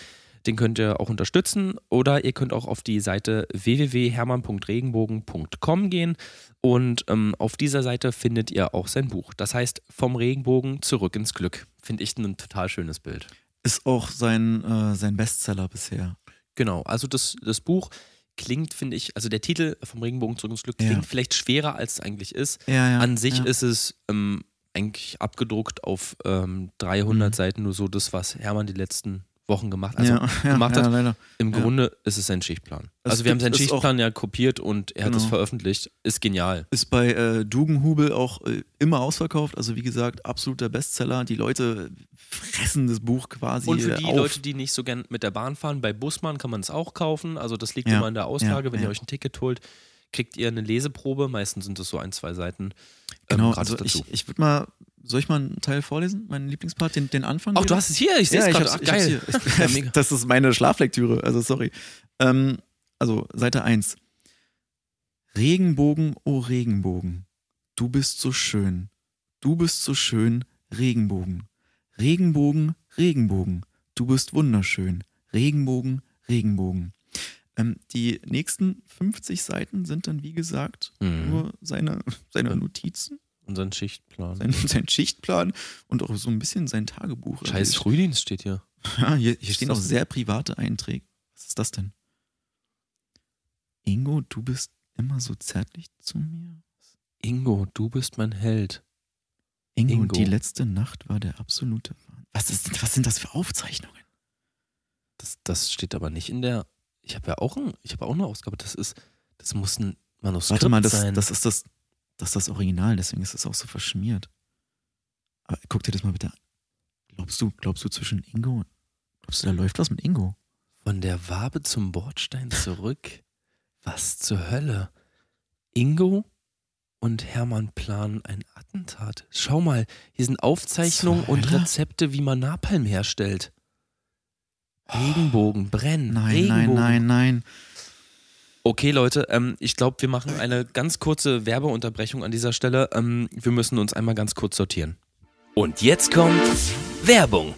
Den könnt ihr auch unterstützen oder ihr könnt auch auf die Seite www.hermann.regenbogen.com gehen und ähm, auf dieser Seite findet ihr auch sein Buch. Das heißt, vom Regenbogen zurück ins Glück. Finde ich ein total schönes Bild. Ist auch sein, äh, sein Bestseller bisher. Genau, also das, das Buch klingt, finde ich, also der Titel vom Regenbogen zurück ins Glück Ja. klingt vielleicht schwerer, als es eigentlich ist. Ja, ja. An sich ja. ist es ähm, eigentlich abgedruckt auf ähm, 300 Mhm. Seiten nur so das, was Hermann die letzten Wochen gemacht hat. Also ja, ja, gemacht ja, hat. leider. im ja. Grunde ist es sein Schichtplan. Es also wir haben seinen Schichtplan ja kopiert und er hat es Genau. veröffentlicht. Ist genial. Ist bei äh, Dugenhubel auch äh, immer ausverkauft. Also wie gesagt, absoluter Bestseller. Die Leute fressen das Buch quasi Und für die auf. Leute, die nicht so gern mit der Bahn fahren, bei Busmann kann man es auch kaufen. Also das liegt Ja, immer in der Auslage. ja, Wenn ja. ihr euch ein Ticket holt, kriegt ihr eine Leseprobe. Meistens sind es so ein, zwei Seiten. Genau, ähm, also dazu. ich, ich würde mal, soll ich mal einen Teil vorlesen? Meinen Lieblingspart, den, den Anfang? Ach, wieder? du hast es hier. Ich sehe es gerade. Ach, geil. Ja, das ist meine Schlaflektüre, also sorry. Ähm, also Seite 1. Regenbogen, oh Regenbogen, du bist so schön. Du bist so schön, Regenbogen. Regenbogen, Regenbogen, du bist wunderschön. Regenbogen, Regenbogen. Ähm, die nächsten 50 Seiten sind dann, wie gesagt, Mhm. nur seine, seine. Notizen, Unseren Schichtplan. sein, sein Schichtplan und auch so ein bisschen sein Tagebuch. Also Scheiß Frühdienst steht hier. ja, hier, hier stehen auch sehr private Einträge. Was ist das denn? Ingo, du bist immer so zärtlich zu mir. Ingo, du bist mein Held. Ingo, Ingo. die letzte Nacht war der absolute Wahnsinn. Was, ist, was sind das für Aufzeichnungen? Das, das steht aber nicht in der. Ich habe ja auch, ein, ich habe auch eine Ausgabe. Das ist, das muss ein Manuskript Warte mal, das, sein. das ist das, das ist das Original, deswegen ist es auch so verschmiert. Aber guck dir das mal bitte an. Glaubst du, glaubst du zwischen Ingo, glaubst du, da läuft was mit Ingo? Von der Wabe zum Bordstein zurück. Was zur Hölle? Ingo? und Hermann planen ein Attentat. Schau mal, hier sind Aufzeichnungen und Rezepte, wie man Napalm herstellt. Regenbogen, brennen. Nein, Regenbogen. nein, nein, nein. Okay, Leute, ähm, ich glaube, wir machen eine ganz kurze Werbeunterbrechung an dieser Stelle. Ähm, wir müssen uns einmal ganz kurz sortieren. Und jetzt kommt Werbung.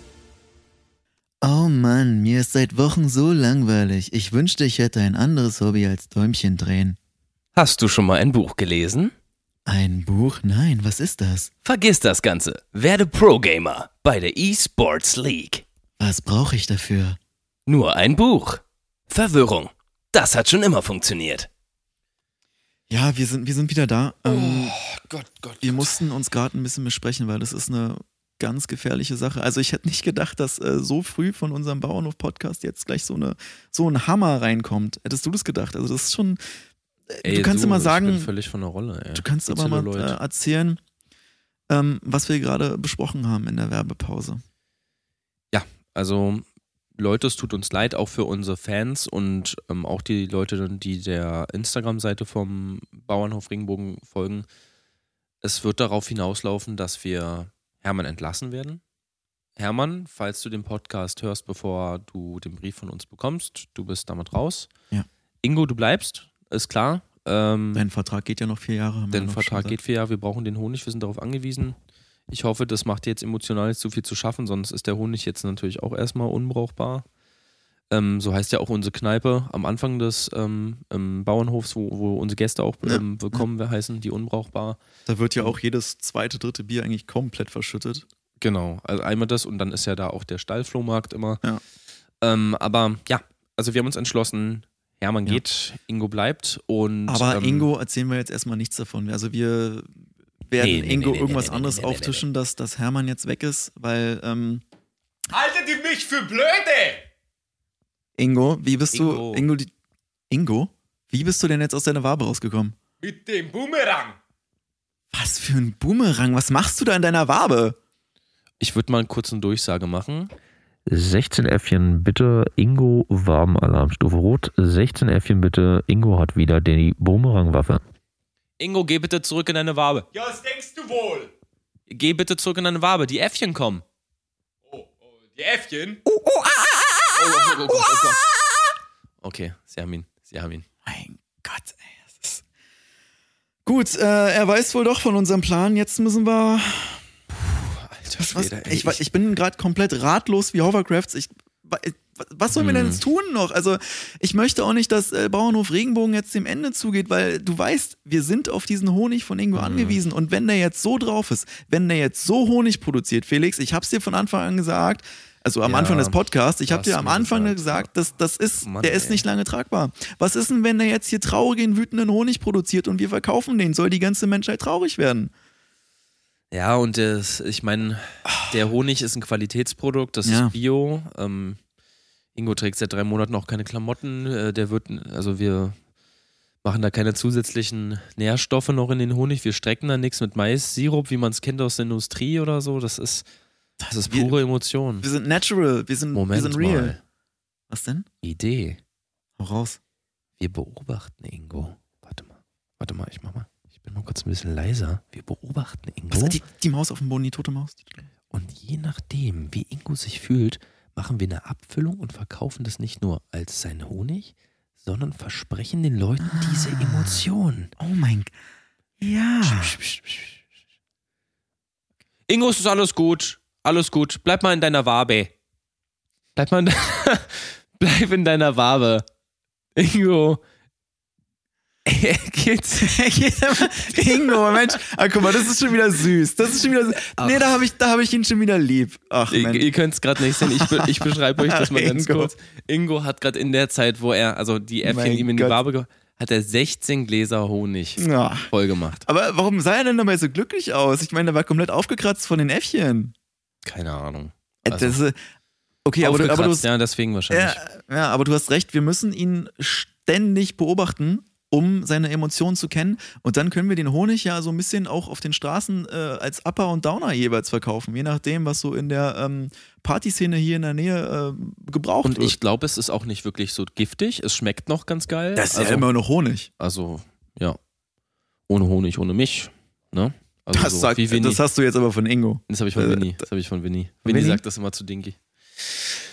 Oh Mann, mir ist seit Wochen so langweilig. Ich wünschte, ich hätte ein anderes Hobby als Däumchen drehen. Hast du schon mal ein Buch gelesen? Ein Buch? Nein, was ist das? Vergiss das Ganze. Werde Pro-Gamer bei der eSports League. Was brauche ich dafür? Nur ein Buch. Verwirrung. Das hat schon immer funktioniert. Ja, wir sind, wir sind wieder da. Ähm, Oh Gott, Gott. wir mussten uns gerade ein bisschen besprechen, weil das ist eine ganz gefährliche Sache. Also ich hätte nicht gedacht, dass äh, so früh von unserem Bauernhof-Podcast jetzt gleich so, eine, so ein Hammer reinkommt. Hättest du das gedacht? Also das ist schon. äh, du kannst immer Ich bin sagen, völlig von der Rolle, ey. du kannst Die aber mal äh, erzählen, ähm, was wir gerade besprochen haben in der Werbepause. Also, Leute, es tut uns leid, auch für unsere Fans und ähm, auch die Leute, die der Instagram-Seite vom Bauernhof Regenbogen folgen. Es wird darauf hinauslaufen, dass wir Hermann entlassen werden. Hermann, falls du den Podcast hörst, bevor du den Brief von uns bekommst, du bist damit raus. Ja. Ingo, du bleibst, ist klar. Ähm, Dein Vertrag geht ja noch vier Jahre. schon Vertrag geht vier Jahre, wir brauchen den Honig, wir sind darauf angewiesen. Ich hoffe, das macht dir jetzt emotional nicht zu viel zu schaffen, sonst ist der Honig jetzt natürlich auch erstmal unbrauchbar. Ähm, so heißt ja auch unsere Kneipe am Anfang des ähm, Bauernhofs, wo, wo unsere Gäste auch Ja, ähm, willkommen wir heißen, die unbrauchbar. Da wird ja auch jedes zweite, dritte Bier eigentlich komplett verschüttet. Genau, also einmal das und dann ist ja da auch der Stallflohmarkt immer. Ja. Ähm, aber ja, also wir haben uns entschlossen, Hermann Ja. geht, Ingo bleibt und Aber ähm, Ingo erzählen wir jetzt erstmal nichts davon. Also wir werden Nee, nee, Ingo nee, nee, irgendwas nee, nee, anderes nee, nee, nee, auftischen, dass, dass Hermann jetzt weg ist, weil ähm, Haltet ihr mich für blöde? Ingo, wie bist Ingo. du Ingo die, Ingo, wie bist du denn jetzt aus deiner Wabe rausgekommen? Mit dem Boomerang. Was für ein Boomerang, was machst du da in deiner Wabe? ich würde mal kurz eine Durchsage machen. 16 Äffchen bitte, Ingo Wabenalarmstufe Rot. 16 Äffchen bitte, Ingo hat wieder die Bumerangwaffe. Ingo, geh bitte zurück in deine Wabe. Ja, was denkst du wohl? Geh bitte zurück in deine Wabe. Die Äffchen kommen. Oh, oh die Äffchen? Oh, oh, oh, Gott, oh Gott. Okay, sie haben ihn. Sie haben ihn. Mein Gott, ey. Gut, äh, er weiß wohl doch von unserem Plan. Jetzt müssen wir. Alter Was, Schwede, ey, ich, ich bin gerade komplett ratlos wie Hovercrafts. Ich, was sollen wir denn Hm. jetzt tun noch? Also, ich möchte auch nicht, dass äh, Bauernhof Regenbogen jetzt dem Ende zugeht, weil du weißt, wir sind auf diesen Honig von Ingo Hm. angewiesen. Und wenn der jetzt so drauf ist, wenn der jetzt so Honig produziert, Felix, ich hab's dir von Anfang an gesagt, also am Ja, Anfang des Podcasts, ich du hab dir am Anfang gesagt, gesagt, dass das ist, Mann, der ist ey. nicht lange tragbar. Was ist denn, wenn der jetzt hier traurigen, wütenden Honig produziert und wir verkaufen den? Soll die ganze Menschheit traurig werden? Ja, und das, ich meine, der Honig ist ein Qualitätsprodukt, das Ja. ist Bio. Ähm, Ingo trägt seit drei Monaten auch keine Klamotten. Äh, der wird, also wir machen da keine zusätzlichen Nährstoffe noch in den Honig. Wir strecken da nichts mit Mais-Sirup, wie man es kennt aus der Industrie oder so. Das ist, das ist Wir- pure Emotion. Wir sind natural, wir sind, wir Moment sind real. mal. Was denn? Idee. Hau raus. Wir beobachten Ingo. Warte mal. Warte mal, ich mach mal. Ich bin mal kurz ein bisschen leiser. Wir beobachten Ingo. Was, die, die Maus auf dem Boden? Die tote Maus. Und je nachdem, wie Ingo sich fühlt, machen wir eine Abfüllung und verkaufen das nicht nur als sein Honig, sondern versprechen den Leuten diese Emotionen. Oh mein G Ja. Ingo, es ist alles gut. Alles gut. Bleib mal in deiner Wabe. Bleib mal in, de Bleib in deiner Wabe. Ingo. Er. Ingo, Mensch. Ah, guck mal, das ist schon wieder süß. Das ist schon wieder süß. Nee, da habe ich, da hab ich ihn schon wieder lieb. Ach, Ihr, Mensch. ihr könnt es gerade nicht sehen. Ich, be ich beschreibe euch das mal ganz Ingo. kurz. Ingo hat gerade in der Zeit, wo er, also die Äffchen ihm in die Gott. Wabe, ge- hat er 16 Gläser Honig Ja. voll gemacht. Aber warum sah er denn dabei so glücklich aus? Ich meine, er war komplett aufgekratzt von den Äffchen. Keine Ahnung. Äh, Also, das, ist- okay, aber du, aber, du, Aufgekratzt, ja, deswegen wahrscheinlich. ja, ja, aber du hast recht, wir müssen ihn ständig beobachten, um seine Emotionen zu kennen. Und dann können wir den Honig ja so ein bisschen auch auf den Straßen äh, als Upper und Downer jeweils verkaufen, je nachdem, was so in der ähm, Partyszene hier in der Nähe äh, gebraucht Und wird. ich glaube, es ist auch nicht wirklich so giftig. Es schmeckt noch ganz geil. das ist also, ja immer noch Honig. Also, ja. ohne Honig, ohne mich. Ne? Also Das, so sagt, das hast du jetzt aber von Ingo. Das habe ich von Äh, Winnie. Das habe ich von Winnie. Winnie Winnie? sagt das immer zu Dinky.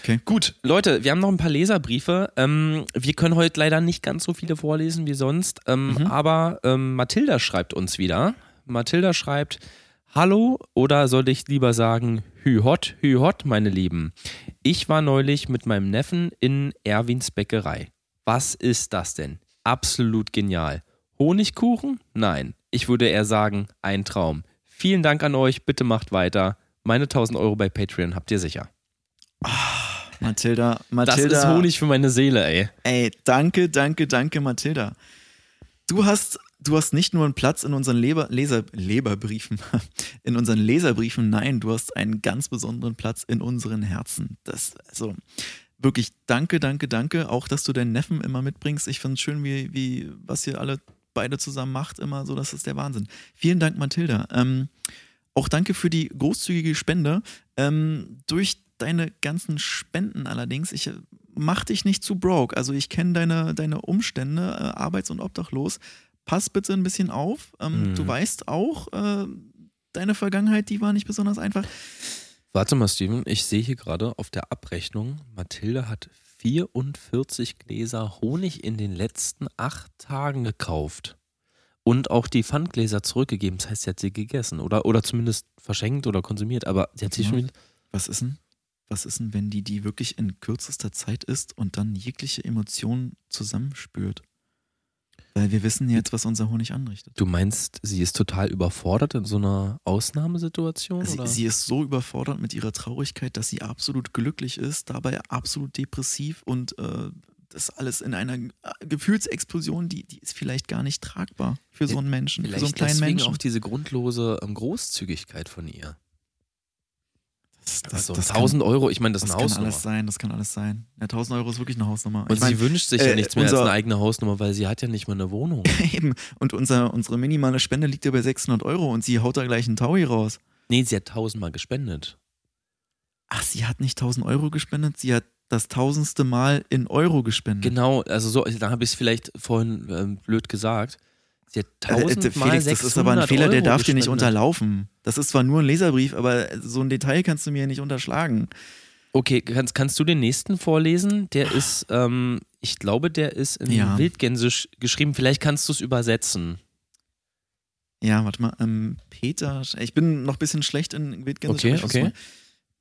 Okay. Gut, Leute, wir haben noch ein paar Leserbriefe. Ähm, wir können heute leider nicht ganz so viele vorlesen wie sonst, ähm, Mhm. aber ähm, Mathilda schreibt uns wieder. Mathilda schreibt: Hallo oder soll ich lieber sagen Hü hot, Hü hot, meine Lieben. Ich war neulich mit meinem Neffen in Erwins Bäckerei. Was ist das denn? Absolut genial. Honigkuchen? Nein. Ich würde eher sagen, ein Traum. Vielen Dank an euch, bitte macht weiter. Meine 1000 Euro bei Patreon habt ihr sicher. Mathilda, Das Mathilda. ist Honig für meine Seele, ey. Ey, danke, danke, danke, Mathilda. Du hast, du hast nicht nur einen Platz in unseren Leber, Leser, Leberbriefen, in unseren Leserbriefen, nein, du hast einen ganz besonderen Platz in unseren Herzen. Das, also, wirklich danke, danke, danke. Auch, dass du deinen Neffen immer mitbringst. Ich finde es schön, wie, wie, was ihr alle beide zusammen macht, immer so, das ist der Wahnsinn. Vielen Dank, Mathilda. Ähm, auch danke für die großzügige Spende. Ähm, durch deine ganzen Spenden allerdings, ich äh, mach dich nicht zu broke. Also ich kenne deine, deine Umstände, äh, arbeits- und obdachlos. Pass bitte ein bisschen auf. Ähm, Mhm. Du weißt auch, äh, deine Vergangenheit, die war nicht besonders einfach. Warte mal, Steven, ich sehe hier gerade auf der Abrechnung, Mathilde hat 44 Gläser Honig in den letzten acht Tagen gekauft. Und auch die Pfandgläser zurückgegeben. Das heißt, sie hat sie gegessen. Oder, oder zumindest verschenkt oder konsumiert. Aber sie hat sie Ja. schon. Was ist denn? Was ist denn, wenn die die wirklich in kürzester Zeit isst und dann jegliche Emotion zusammenspürt? Weil wir wissen jetzt, was unser Honig anrichtet. Du meinst, sie ist total überfordert in so einer Ausnahmesituation? Sie, oder? sie ist so überfordert mit ihrer Traurigkeit, dass sie absolut glücklich ist, dabei absolut depressiv und äh, das alles in einer äh, Gefühlsexplosion, die, die ist vielleicht gar nicht tragbar für so einen Menschen, für Vielleicht so einen kleinen deswegen Menschen. auch diese grundlose ähm, Großzügigkeit von ihr. Das, Also das 1000 Euro, ich meine, das kann, ist das eine kann Hausnummer. alles sein, das kann alles sein. Ja, 1000 Euro ist wirklich eine Hausnummer. Und Ich mein, sie wünscht sich ja äh, nichts mehr als unser- eine eigene Hausnummer, weil sie hat ja nicht mal eine Wohnung. Eben. Und unser, unsere minimale Spende liegt ja bei 600 Euro und sie haut da gleich einen Taui raus. Nee, sie hat tausendmal gespendet. Ach, sie hat nicht 1000 Euro gespendet, sie hat das tausendste Mal in Euro gespendet. Genau, also so, da habe ich es vielleicht vorhin ähm, blöd gesagt. Sie hat tausendmal Felix, das ist aber ein 600 Fehler, der Euro darf dir nicht unterlaufen. Das ist zwar nur ein Leserbrief, aber so ein Detail kannst du mir nicht unterschlagen. Okay, kannst, kannst du den nächsten vorlesen? Der ist, ähm, ich glaube, der ist in Ja. Wildgänsisch geschrieben. Vielleicht kannst du es übersetzen. Ja, warte mal. Ähm, Peter, ich bin noch ein bisschen schlecht in Wildgänse. Okay, okay.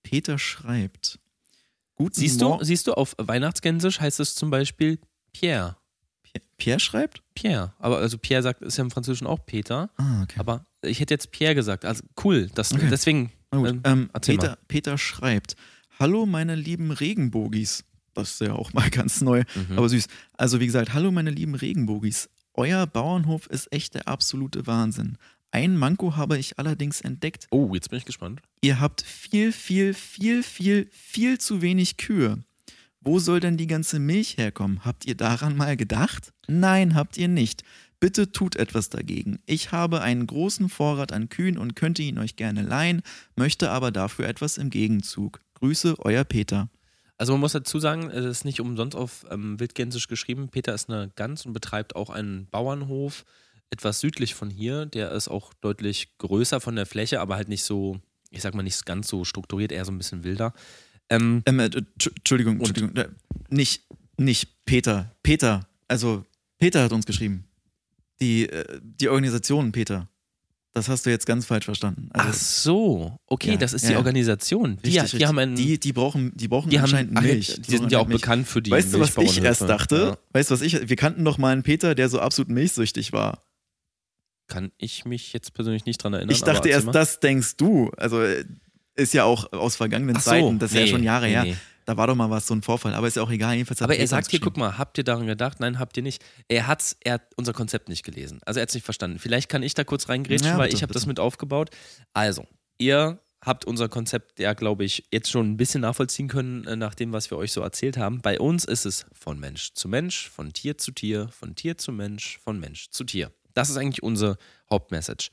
Peter schreibt. Guten Siehst du, siehst du, auf Weihnachtsgänsisch heißt es zum Beispiel Pierre. Pierre schreibt? Pierre. Aber also Pierre sagt, ist ja im Französischen auch Peter. Ah, okay. Aber ich hätte jetzt Pierre gesagt. Also cool. Das, Okay. Deswegen. Ähm, Ähm, Peter, Peter schreibt: Hallo, meine lieben Regenbogis. Das ist ja auch mal ganz neu, mhm. aber süß. Also, wie gesagt, hallo, meine lieben Regenbogis. Euer Bauernhof ist echt der absolute Wahnsinn. Ein Manko habe ich allerdings entdeckt. oh, jetzt bin ich gespannt. Ihr habt viel, viel, viel, viel, viel zu wenig Kühe. Wo soll denn die ganze Milch herkommen? Habt ihr daran mal gedacht? Nein, habt ihr nicht. Bitte tut etwas dagegen. Ich habe einen großen Vorrat an Kühen und könnte ihn euch gerne leihen, möchte aber dafür etwas im Gegenzug. Grüße, euer Peter. Also man muss dazu sagen, es ist nicht umsonst auf ähm, Wildgänsisch geschrieben. Peter ist eine Gans und betreibt auch einen Bauernhof etwas südlich von hier. Der ist auch deutlich größer von der Fläche, aber halt nicht so, ich sag mal, nicht ganz so strukturiert, eher so ein bisschen wilder. Ähm, Ähm, äh, Tsch- Entschuldigung, Entschuldigung. äh, Nicht, nicht Peter. Peter. Also, Peter hat uns geschrieben. Die, äh, die Organisation, Peter. Das hast du jetzt ganz falsch verstanden. Also, ach so, okay, Ja, das ist ja, die. Organisation. Die, Richtig, die haben einen. die, die brauchen, die brauchen die haben, anscheinend ach, Milch. die, brauchen sind ja auch Milch. bekannt für die Weißt du, was ich erst dachte? Ja. Weißt du, was ich? Wir kannten doch mal einen Peter, der so absolut milchsüchtig war. Kann ich mich jetzt persönlich nicht dran erinnern. Ich dachte erst, das denkst du. Also äh, ist ja auch aus vergangenen so, Zeiten, das ist ja nee, schon Jahre nee, her. nee. Da war doch mal was, so ein Vorfall. Aber ist ja auch egal. Jedenfalls Aber er Peter sagt hier, guck mal, habt ihr daran gedacht? Nein, habt ihr nicht. Er hat er hat unser Konzept nicht gelesen. Also er hat es nicht verstanden. Vielleicht kann ich da kurz reingrätschen, Ja, weil bitte, ich habe das mit aufgebaut. Also, ihr habt unser Konzept ja, glaube ich, jetzt schon ein bisschen nachvollziehen können, äh, nach dem, was wir euch so erzählt haben. Bei uns ist es von Mensch zu Mensch, von Tier zu Tier, von Tier zu Mensch, von Mensch zu Tier. Das ist eigentlich unsere Hauptmessage.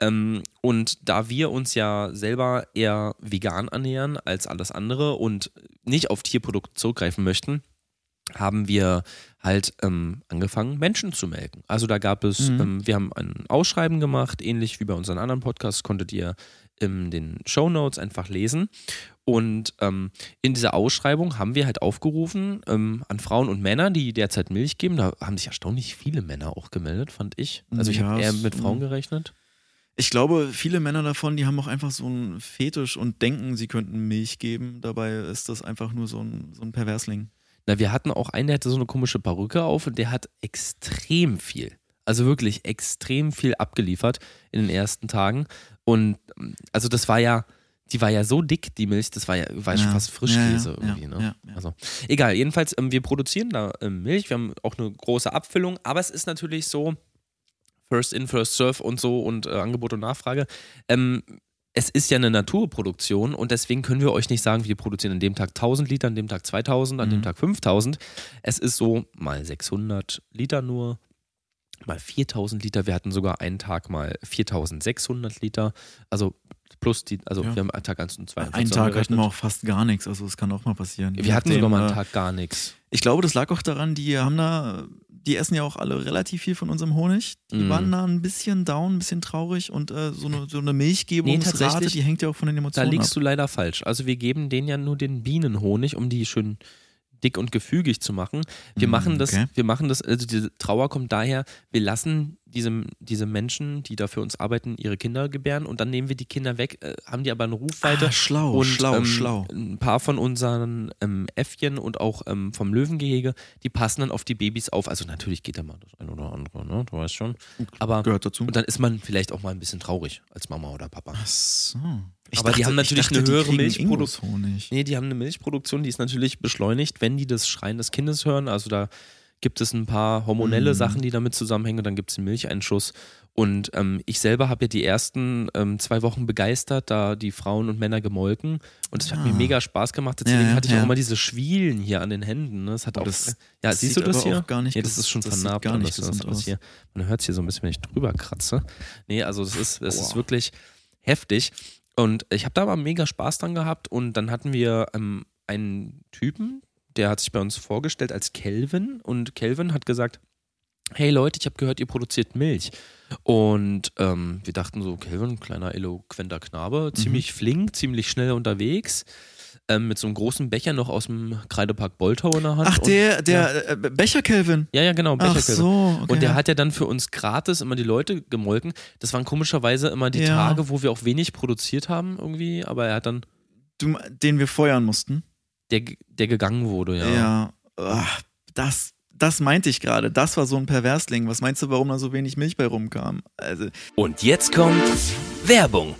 Ähm, und da wir uns ja selber eher vegan ernähren als alles andere und nicht auf Tierprodukte zurückgreifen möchten, haben wir halt ähm, angefangen, Menschen zu melken. Also da gab es, Mhm. ähm, wir haben ein Ausschreiben gemacht, ähnlich wie bei unseren anderen Podcasts, konntet ihr in den Show Notes einfach lesen. Und ähm, in dieser Ausschreibung haben wir halt aufgerufen ähm, an Frauen und Männer, die derzeit Milch geben. Da haben sich erstaunlich viele Männer auch gemeldet, fand ich. Also ich Ja, habe eher mit Frauen gerechnet. Ich glaube, viele Männer davon, die haben auch einfach so einen Fetisch und denken, sie könnten Milch geben. Dabei ist das einfach nur so ein, so ein Perversling. Na, wir hatten auch einen, der hatte so eine komische Perücke auf und der hat extrem viel, also wirklich extrem viel abgeliefert in den ersten Tagen. Und also das war ja, die war ja so dick, die Milch, das war ja, war ja schon fast Frischkäse Ja, ja, irgendwie. ne? Also egal, jedenfalls, ähm, wir produzieren da ähm, Milch, wir haben auch eine große Abfüllung, aber es ist natürlich so, First in, First Serve und so und äh, Angebot und Nachfrage. Ähm, es ist ja eine Naturproduktion und deswegen können wir euch nicht sagen, wir produzieren an dem Tag 1000 Liter, an dem Tag 2000, an dem Mhm. Tag 5000. Es ist so mal 600 Liter nur, mal 4000 Liter. Wir hatten sogar einen Tag mal 4600 Liter. Also plus die, also Ja. wir haben einen Tag 1 und 2. Einen Tag hatten wir auch fast gar nichts, also es kann auch mal passieren. Wir hatten sogar mal äh, einen Tag gar nichts. Ich glaube, das lag auch daran, die haben da, die essen ja auch alle relativ viel von unserem Honig. Die Mhm. waren da ein bisschen down, ein bisschen traurig und äh, so eine, so eine Milchgebungsrate, tatsächlich, die hängt ja auch von den Da Emotionen liegst ab. du leider falsch. Also wir geben denen ja nur den Bienenhonig, um die schön dick und gefügig zu machen. Wir Mm, machen das, okay. wir machen das, also diese Trauer kommt daher, wir lassen diese, diese Menschen, die da für uns arbeiten, ihre Kinder gebären und dann nehmen wir die Kinder weg, äh, haben die aber eine Rufweite. Ah, schlau, und schlau, ähm, schlau. ein paar von unseren ähm, Äffchen und auch ähm, vom Löwengehege, die passen dann auf die Babys auf. Also natürlich geht da mal das ein oder andere, ne? Du weißt schon. Aber Gehört dazu. und dann ist man vielleicht auch mal ein bisschen traurig als Mama oder Papa. Ach so. Ich Aber die haben natürlich ich dachte, eine höhere kriegen Milchprodu- Ingushonig. Nee, die haben eine Milchproduktion, die ist natürlich beschleunigt, wenn die das Schreien des Kindes hören. Also da gibt es ein paar hormonelle Mhm. Sachen, die damit zusammenhängen. Und dann gibt es einen Milcheinschuss. Und ähm, ich selber habe ja die ersten ähm, zwei Wochen begeistert, da die Frauen und Männer gemolken. Und es hat mir Ah. mega Spaß gemacht. Deswegen Ja, ja, hatte ich ja. auch immer diese Schwielen hier an den Händen. Ne? Das hat Oh, auch. das- ja, das siehst du das hier? gar nicht nee, das ist schon das vernarbt. gar nicht das, aus. hier. Man hört es hier so ein bisschen, wenn ich drüber kratze. Nee, also das ist, das ist wirklich heftig. Und ich habe da aber mega Spaß dran gehabt. Und dann hatten wir ähm, einen Typen, der hat sich bei uns vorgestellt als Kelvin. Und Kelvin hat gesagt, hey Leute, ich habe gehört, ihr produziert Milch. Und ähm, wir dachten so, Kelvin, kleiner eloquenter Knabe, ziemlich flink, ziemlich schnell unterwegs. Ähm, mit so einem großen Becher noch aus dem Kreidepark Boltau in der Hand. Ach, Und- der, der äh, Becher Kelvin. ja, ja, genau, Becher Ach Kelvin. so, okay. Und der hat ja dann für uns gratis immer die Leute gemolken. Das waren komischerweise immer die Ja. Tage, wo wir auch wenig produziert haben irgendwie, aber er hat dann, du, den wir feuern mussten. der, der gegangen wurde, ja. Ja. Ach, das, das meinte ich gerade. Das war so ein Perversling. Was meinst du, warum da so wenig Milch bei rumkam? Also, Und jetzt kommt Werbung.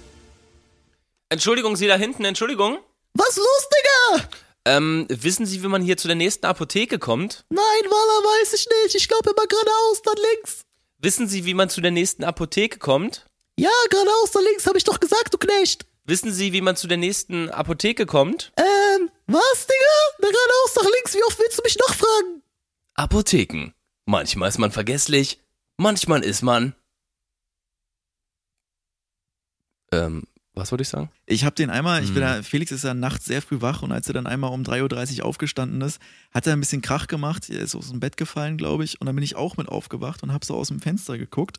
Entschuldigung, Sie da hinten, Entschuldigung. Was los, Digga? Ähm, wissen Sie, wie man hier zu der nächsten Apotheke kommt? Nein, Walla weiß ich nicht. Ich glaube immer geradeaus, dann links. Wissen Sie, wie man zu der nächsten Apotheke kommt? Ja, geradeaus, dann links, habe ich doch gesagt, du Knecht. Wissen Sie, wie man zu der nächsten Apotheke kommt? Ähm, was, Digga? Geradeaus, nach links, wie oft willst du mich noch fragen? Apotheken. Manchmal ist man vergesslich, manchmal ist man. Ähm, was wollte ich sagen? Ich habe den einmal, ich bin Hm. da, Felix ist ja nachts sehr früh wach und als er dann einmal um 3.30 Uhr aufgestanden ist, hat er ein bisschen Krach gemacht, er ist aus dem Bett gefallen, glaube ich, und dann bin ich auch mit aufgewacht und habe so aus dem Fenster geguckt.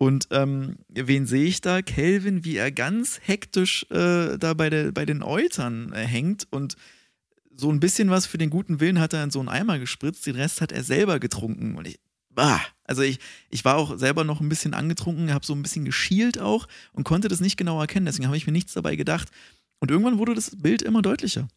Und ähm, wen sehe ich da? Kelvin, wie er ganz hektisch äh, da bei, der, bei den Eutern äh, hängt und so ein bisschen was für den guten Willen hat er in so einen Eimer gespritzt, den Rest hat er selber getrunken. Und ich, bah, also ich, ich war auch selber noch ein bisschen angetrunken, habe so ein bisschen geschielt auch und konnte das nicht genau erkennen, deswegen habe ich mir nichts dabei gedacht. Und irgendwann wurde das Bild immer deutlicher.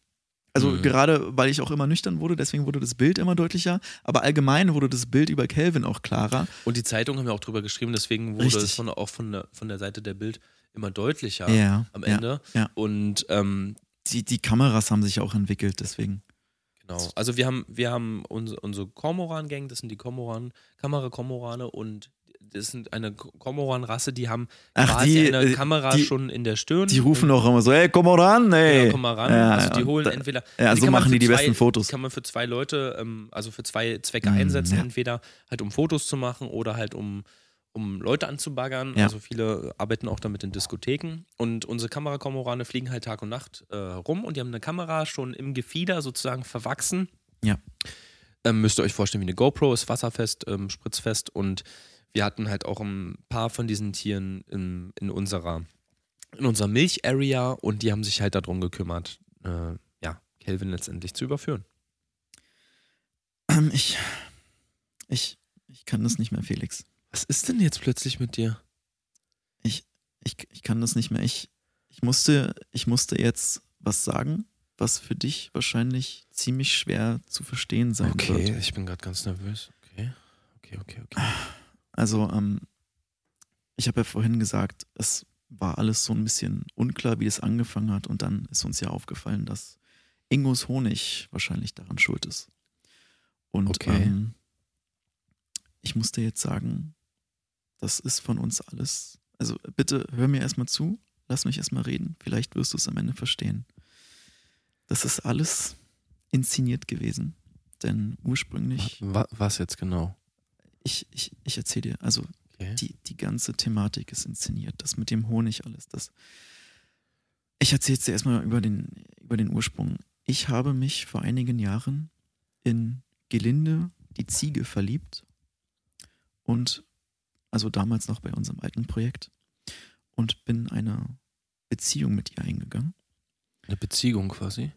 Also Mhm. gerade, weil ich auch immer nüchtern wurde, deswegen wurde das Bild immer deutlicher, aber allgemein wurde das Bild über Kelvin auch klarer. Und die Zeitungen haben ja auch drüber geschrieben, deswegen wurde Richtig. es von, auch von der, von der Seite der Bild immer deutlicher Ja, am ja, Ende. ja. Und ähm, Die, die Kameras haben sich auch entwickelt, deswegen. Genau. Also wir haben, wir haben unsere, unsere Kormoran-Gang, das sind die Kormoran, Kamera-Kormorane und das sind eine Kormoran-Rasse, die haben Ach, quasi die, eine äh, Kamera die- schon in der Stirn. Die rufen auch immer so, hey, komm mal ran, ey. Ja, komm mal ran. Ja, also die holen da- entweder. Ja, die so machen die die zwei, besten Fotos. Kann man für zwei Leute, ähm, also für zwei Zwecke Mm, einsetzen. ja. Entweder halt um Fotos zu machen oder halt um, um Leute anzubaggern. Ja. Also viele arbeiten auch damit in Diskotheken. Und unsere Kamerakormorane fliegen halt Tag und Nacht äh, rum und die haben eine Kamera schon im Gefieder sozusagen verwachsen. Ja. Ähm, müsst ihr euch vorstellen wie eine GoPro, ist wasserfest, ähm, spritzfest und wir hatten halt auch ein paar von diesen Tieren in, in unserer, in unserer Milch-Area und die haben sich halt darum gekümmert, äh, ja, Kelvin letztendlich zu überführen. Ähm, ich, ich, ich kann das nicht mehr, Felix. Was ist denn jetzt plötzlich mit dir? Ich, ich, ich kann das nicht mehr. Ich, ich, musste, ich musste jetzt was sagen, was für dich wahrscheinlich ziemlich schwer zu verstehen sein okay, wird. Okay, ich bin gerade ganz nervös. Okay, okay, okay, okay. Also, ähm, ich habe ja vorhin gesagt, es war alles so ein bisschen unklar, wie es angefangen hat. Und dann ist uns ja aufgefallen, dass Ingos Honig wahrscheinlich daran schuld ist. Und okay. ähm, ich musste jetzt sagen, das ist von uns alles. Also bitte hör mir erstmal zu, lass mich erstmal reden, vielleicht wirst du es am Ende verstehen. Das ist alles inszeniert gewesen. Denn ursprünglich. Was, was jetzt genau? Ich, ich, ich erzähle dir, also okay. die, die ganze Thematik ist inszeniert, das mit dem Honig, alles das. Ich erzähle dir erstmal über den, über den Ursprung. Ich habe mich vor einigen Jahren in Gelinde, die Ziege, verliebt und also damals noch bei unserem alten Projekt und bin eine Beziehung mit ihr eingegangen. Eine Beziehung quasi?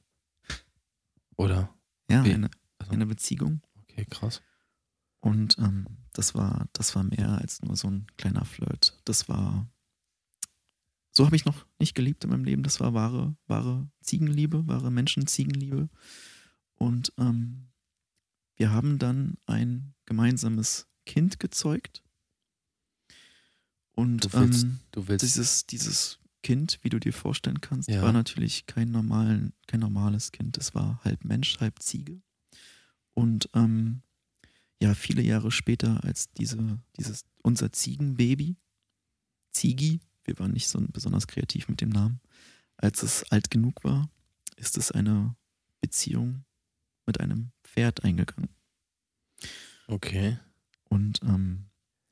Oder? Ja, eine, also. eine Beziehung. Okay, krass. Und ähm, das war, das war mehr als nur so ein kleiner Flirt. Das war, so habe ich noch nicht geliebt in meinem Leben. Das war wahre, wahre Ziegenliebe, wahre Menschenziegenliebe. Und ähm, wir haben dann ein gemeinsames Kind gezeugt. Und du willst, ähm, du willst. Dieses, dieses Kind, wie du dir vorstellen kannst, ja. war natürlich kein, normalen, kein normales Kind. Es war halb Mensch, halb Ziege. Und ähm, ja, viele Jahre später, als diese, dieses, unser Ziegenbaby, Ziegi, wir waren nicht so besonders kreativ mit dem Namen, als es alt genug war, ist es eine Beziehung mit einem Pferd eingegangen. Okay. Und ähm,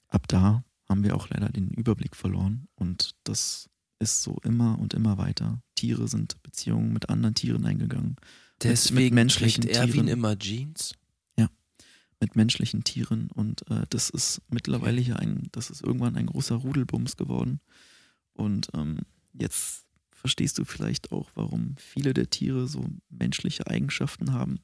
ab da haben wir auch leider den Überblick verloren und das ist so immer und immer weiter. Tiere sind Beziehungen mit anderen Tieren eingegangen. Deswegen mit, mit menschlichen Erwin Tieren. immer Jeans? Ja, mit menschlichen Tieren und äh, das ist mittlerweile hier ein, das ist irgendwann ein großer Rudelbums geworden und ähm, jetzt verstehst du vielleicht auch, warum viele der Tiere so menschliche Eigenschaften haben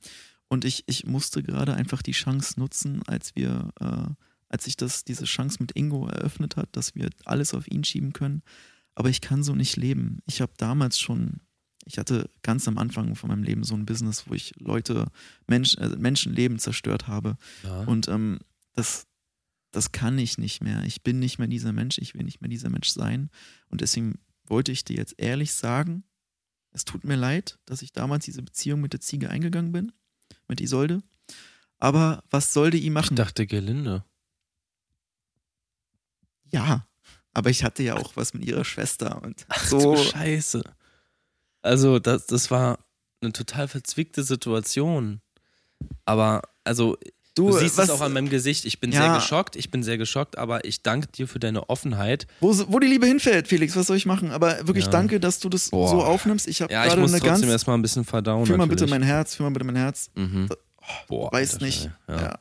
und ich, ich musste gerade einfach die Chance nutzen, als wir, äh, als sich das, diese Chance mit Ingo eröffnet hat, dass wir alles auf ihn schieben können. Aber ich kann so nicht leben. Ich habe damals schon, ich hatte ganz am Anfang von meinem Leben so ein Business, wo ich Leute, Mensch, äh, Menschenleben zerstört habe. Ja. Und ähm, das, das kann ich nicht mehr. Ich bin nicht mehr dieser Mensch, ich will nicht mehr dieser Mensch sein. Und deswegen wollte ich dir jetzt ehrlich sagen, es tut mir leid, dass ich damals diese Beziehung mit der Ziege eingegangen bin mit Isolde. Aber was sollte ihm machen? Ich dachte Gelinde. Ja, aber ich hatte ja auch was mit ihrer Schwester und Ach so. Du Scheiße. Also, das, das war eine total verzwickte Situation. Aber, also, Du, du siehst was, es auch an meinem Gesicht. Ich bin ja. sehr geschockt. Ich bin sehr geschockt, aber ich danke dir für deine Offenheit. Wo, wo die Liebe hinfällt, Felix, was soll ich machen? Aber wirklich ja. danke, dass du das Boah. so aufnimmst. Ich habe ja, gerade eine ganz. erstmal ein bisschen verdauen. Fühl mal bitte mein Herz, fühl mal bitte mein Herz. Mhm. Oh, Boah, weißt nicht. Ja.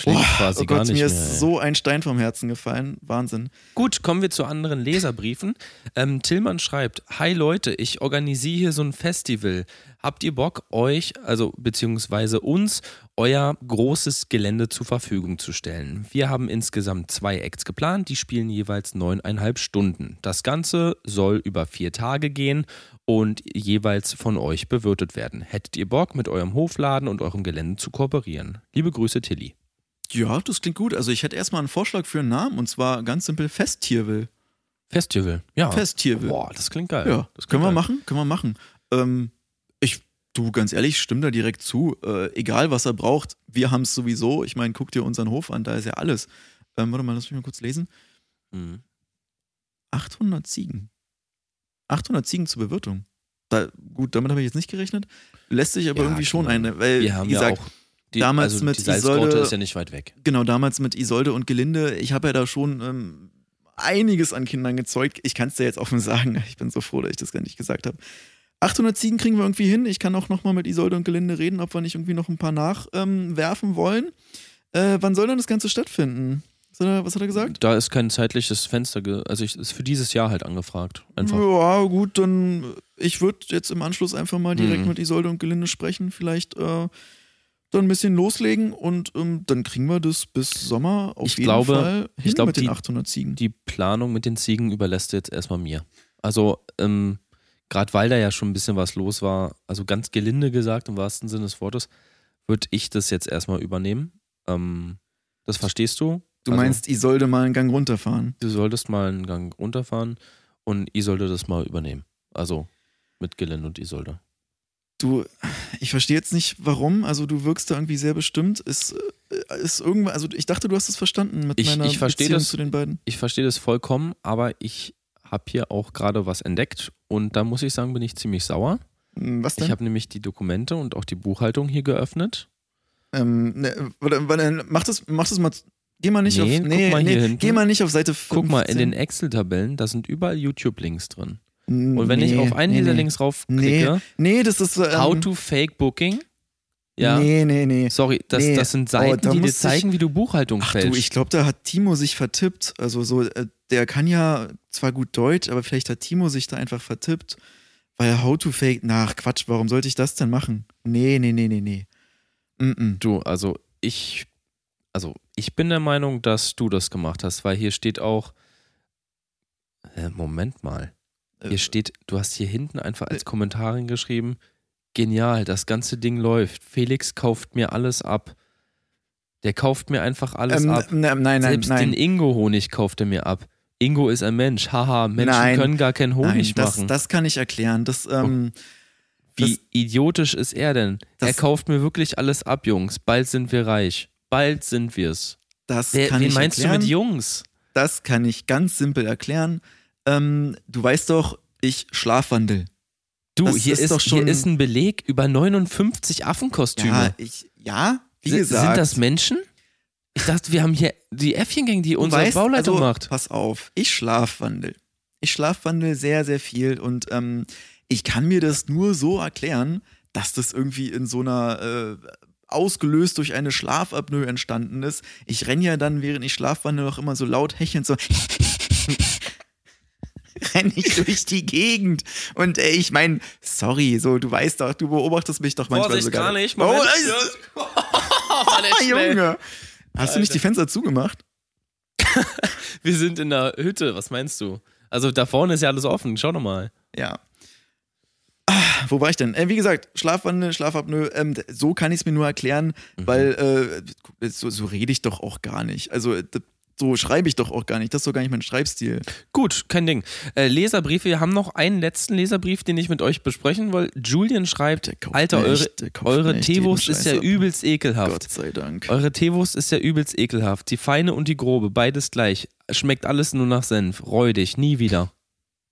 Schlägt oh, quasi oh Gott, gar nicht mir mehr, ist so ein Stein vom Herzen gefallen. Wahnsinn. Gut, kommen wir zu anderen Leserbriefen. Ähm, Tillmann schreibt: Hi Leute, ich organisiere hier so ein Festival. Habt ihr Bock, euch, also beziehungsweise uns, euer großes Gelände zur Verfügung zu stellen? Wir haben insgesamt zwei Acts geplant, die spielen jeweils neuneinhalb Stunden. Das Ganze soll über vier Tage gehen und jeweils von euch bewirtet werden. Hättet ihr Bock, mit eurem Hofladen und eurem Gelände zu kooperieren? Liebe Grüße, Tilly. Ja, das klingt gut. Also ich hätte erstmal einen Vorschlag für einen Namen und zwar ganz simpel Festtierwill. Festtierwill, ja. Festtierwill. Boah, das klingt geil. Ja, das können wir geil. machen, können wir machen. Ähm, ich, du, ganz ehrlich, stimme da direkt zu. Äh, egal, was er braucht, wir haben es sowieso. Ich meine, guck dir unseren Hof an, da ist ja alles. Ähm, warte mal, lass mich mal kurz lesen. Mhm. 800 Ziegen. 800 Ziegen zur Bewirtung. Da, gut, damit habe ich jetzt nicht gerechnet. Lässt sich aber ja, irgendwie schon eine, weil, wir haben wie gesagt, ja auch die, damals also mit die Isolde ist ja nicht weit weg. Genau, damals mit Isolde und Gelinde. Ich habe ja da schon ähm, einiges an Kindern gezeugt. Ich kann es dir jetzt offen sagen. Ich bin so froh, dass ich das gar nicht gesagt habe. 800 Ziegen kriegen wir irgendwie hin. Ich kann auch nochmal mit Isolde und Gelinde reden, ob wir nicht irgendwie noch ein paar nachwerfen ähm, wollen. Äh, wann soll denn das Ganze stattfinden? Was hat er gesagt? Da ist kein zeitliches Fenster, also ich, ist für dieses Jahr halt angefragt. Einfach. Ja, gut, dann ich würde jetzt im Anschluss einfach mal direkt mhm. mit Isolde und Gelinde sprechen. Vielleicht äh, dann ein bisschen loslegen und ähm, dann kriegen wir das bis Sommer auf ich jeden glaube, Fall hin ich glaube, mit den die, 800 Ziegen. Die Planung mit den Ziegen überlässt jetzt erstmal mir. Also, ähm, gerade weil da ja schon ein bisschen was los war, also ganz gelinde gesagt, im wahrsten Sinne des Wortes, würde ich das jetzt erstmal übernehmen. Ähm, das verstehst du? Du also, meinst, ich sollte mal einen Gang runterfahren? Du solltest mal einen Gang runterfahren und ich sollte das mal übernehmen. Also mit Gelinde und Isolde. Du, ich verstehe jetzt nicht, warum. Also du wirkst da irgendwie sehr bestimmt. Ist, äh, ist irgendwann, also ich dachte, du hast es verstanden mit ich, meiner ich Beziehung das, zu den beiden. Ich verstehe das vollkommen, aber ich habe hier auch gerade was entdeckt und da muss ich sagen, bin ich ziemlich sauer. Hm, was denn? Ich habe nämlich die Dokumente und auch die Buchhaltung hier geöffnet. Ähm, ne, mach das, mach das mal. Geh mal nicht nee, auf. Nee, guck mal nee, hier hinten. Geh mal nicht auf Seite 15. Guck mal, in den Excel-Tabellen, da sind überall YouTube-Links drin. Und wenn nee, ich auf einen nee, dieser nee. Links raufklicke, Nee, nee, das ist. Ähm, How to Fake Booking. Ja. Nee, nee, nee. Sorry, das, das sind Oh, Seiten, da die dir zeigen, wie du Buchhaltung Ach du, ich glaube, da hat Timo sich vertippt. Also so, äh, der kann ja zwar gut Deutsch, aber vielleicht hat Timo sich da einfach vertippt. Weil How to Fake, nach Quatsch, warum sollte ich das denn machen? Nee, nee, nee, nee, nee. Mm -mm. Du, also ich, also ich bin der Meinung, dass du das gemacht hast, weil hier steht auch, äh, Moment mal, hier Äh, steht, du hast hier hinten einfach als Kommentar geschrieben, genial, das ganze Ding läuft. Felix kauft mir alles ab. Der kauft mir einfach alles ähm, ab. ne- nein, nein, Selbst den nein. Ingo-Honig kauft er mir ab. Ingo ist ein Mensch. Haha, Menschen Nein. können gar keinen Honig Nein, das, machen. das kann ich erklären. Das, ähm, Wie das- idiotisch ist er denn? Er kauft mir wirklich alles ab, Jungs. Bald sind wir reich. Bald sind wir's. das Wer, kann wen ich meinst erklären. du mit Jungs? Das kann ich ganz simpel erklären. Ähm, du weißt doch, ich schlafwandel. Du, Das hier ist ist, doch schon- hier ist ein Beleg über 59 Affenkostüme. Ja, ich, ja, wie Si- gesagt. Sind das Menschen? Ich dachte, wir haben hier die Äffchengang, die unsere weißt, Bauleitung also, macht. Pass auf, ich schlafwandel. Ich schlafwandel sehr, sehr viel und ähm, ich kann mir das nur so erklären, dass das irgendwie in so einer äh, ausgelöst durch eine Schlafapnoe entstanden ist. Ich renne ja dann, während ich schlafwandel, auch immer so laut hechelnd so. renne ich durch die Gegend. Und ey, ich meine, sorry, so, du weißt doch, du beobachtest mich doch manchmal Vorsicht, sogar. gar nicht. Oh, Moment. der schnell. Junge. Hast du nicht die Fenster zugemacht? Wir sind in der Hütte, was meinst du? Also da vorne ist ja alles offen, schau doch mal. Ja. Ah, wo war ich denn? Äh, wie gesagt, Schlafwandel, Schlafapnoe, ähm, so kann ich es mir nur erklären, Mhm. weil äh, so, so rede ich doch auch gar nicht. Also d- so schreibe ich doch auch gar nicht. Das ist doch gar nicht mein Schreibstil. Gut, kein Ding. Äh, Leserbriefe, wir haben noch einen letzten Leserbrief, den ich mit euch besprechen will. Julian schreibt, Alter, eure, eure Teewurst ist ja ab. übelst ekelhaft. Gott sei Dank. Eure Teewurst ist ja übelst ekelhaft. Die feine und die grobe, beides gleich. Schmeckt alles nur nach Senf. Räudig, nie wieder.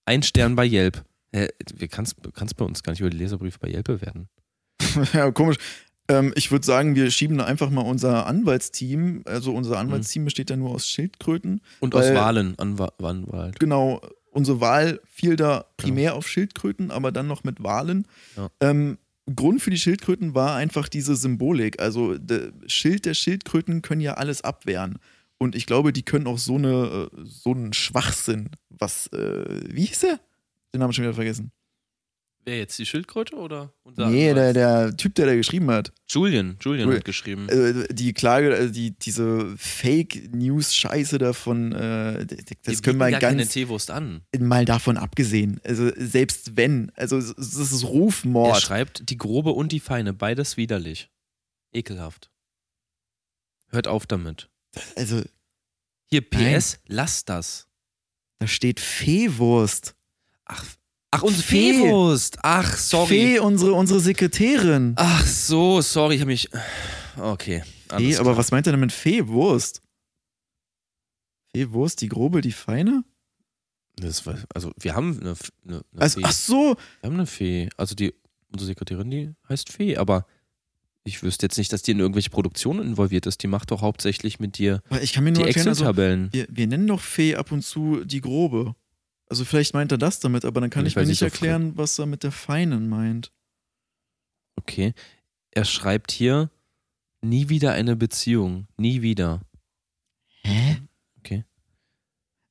Ein Stern bei Yelp. Wir kannst, kannst bei uns gar nicht über die Leserbriefe bei Yelp bewerten. ja, komisch. Ähm, ich würde sagen, wir schieben da einfach mal unser Anwaltsteam. Also unser Mhm. Anwaltsteam besteht ja nur aus Schildkröten. Und Weil- aus Wahlen, Anwa Anwalt. Genau, unsere Wahl fiel da primär auf Schildkröten, aber dann noch mit Walen. Ja. Ähm, Grund für die Schildkröten war einfach diese Symbolik. Also der Schild der Schildkröten können ja alles abwehren. Und ich glaube, die können auch so, eine, äh, so einen Schwachsinn, was, äh, wie hieß er? Den haben wir schon wieder vergessen. Wer jetzt, die Schildkröte oder? unser nee, der, der Typ, der da geschrieben hat. Julian, Julian Jul- hat geschrieben. Äh, die Klage, äh, die, diese Fake-News-Scheiße davon, äh, das Die können wir gar keine ganz Teewurst an. mal davon abgesehen. Also selbst wenn, also es es ist Er Rufmord. schreibt, die grobe und die feine, beides widerlich. Ekelhaft. Hört auf damit. Also Hier, PS, lasst das. da steht Feewurst. Ach, ach unsere Fee. Feewurst. Ach, sorry. Fee, unsere, unsere Sekretärin. Ach so, sorry, ich habe mich. Okay. Fee, aber was meint er denn mit Feewurst? Feewurst, die grobe, die feine? Das war, also, wir haben eine, eine, eine Also, Fee. ach so, Wir haben eine Fee. Also, die, unsere Sekretärin, die heißt Fee, aber ich wüsste jetzt nicht, dass die in irgendwelche Produktionen involviert ist. Die macht doch hauptsächlich mit dir aber ich kann mir die also, Excel-Tabellen. wir, wir nennen doch Fee ab und zu die grobe. Also vielleicht meint er das damit, aber dann kann ich ich mir nicht erklären, was er mit der Feinen meint. was er mit der Feinen meint. Okay. Er schreibt hier, nie wieder eine Beziehung. Nie wieder. Hä? Okay.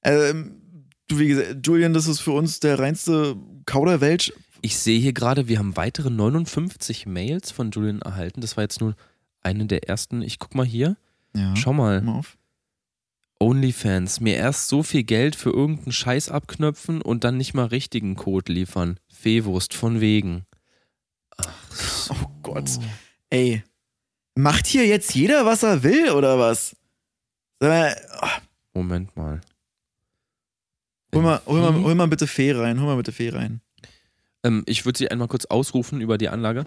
Ähm, du, wie gesagt, Julian, das ist für uns der reinste Kauderwelsch. Ich sehe hier gerade, wir haben weitere 59 Mails von Julian erhalten. Das war jetzt nur eine der ersten. Ich guck mal hier. Ja. Schau mal. mal auf. OnlyFans. Mir erst so viel Geld für irgendeinen Scheiß abknöpfen und dann nicht mal richtigen Code liefern. Fehwurst von wegen. Ach so. Oh Gott. Ey, macht hier jetzt jeder, was er will, oder was? Oh, Moment mal. hol, mal, hol, mal, hol mal bitte Fee rein, hol mal bitte Fee rein. Ähm, ich würde sie einmal kurz ausrufen über die Anlage.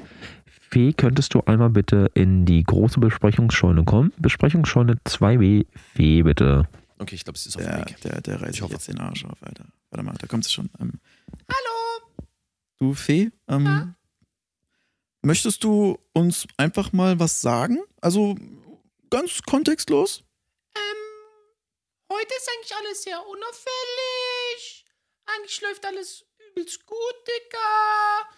Fee, könntest du einmal bitte in die große Besprechungsscheune kommen? Besprechungsscheune 2b. Fee, bitte. Okay, ich glaube, sie ist auf dem Der, Weg. der, der reißt Ich hoffe. jetzt den Arsch auf, Alter. Warte mal, da kommt sie schon. Ähm, Hallo! Du, Fee, ähm, möchtest du uns einfach mal was sagen? Also ganz kontextlos? Heute ist eigentlich alles sehr unauffällig. Eigentlich läuft alles übelst gut, Digga.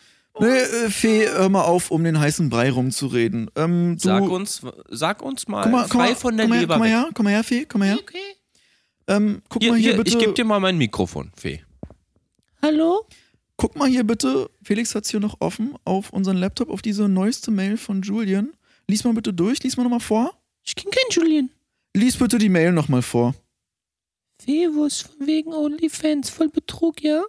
Nee, äh, Fee, hör mal auf, um den heißen Brei rumzureden. Ähm, du, Sag uns, sag uns mal, komm mal, komm frei mal, von der komm mal, her, Leber komm mal her, komm mal her, Fee, komm mal her. Okay. Ähm, guck Hier, mal hier, hier, bitte. ich gebe dir mal mein Mikrofon, Fee. Hallo? Guck mal hier bitte, Felix hat's hier noch offen, auf unseren Laptop, auf diese neueste Mail von Julian. Lies mal bitte durch, lies mal nochmal vor. Ich kenn keinen Julian. Lies bitte die Mail nochmal vor. Fewus von wegen OnlyFans, voll Betrug, ja?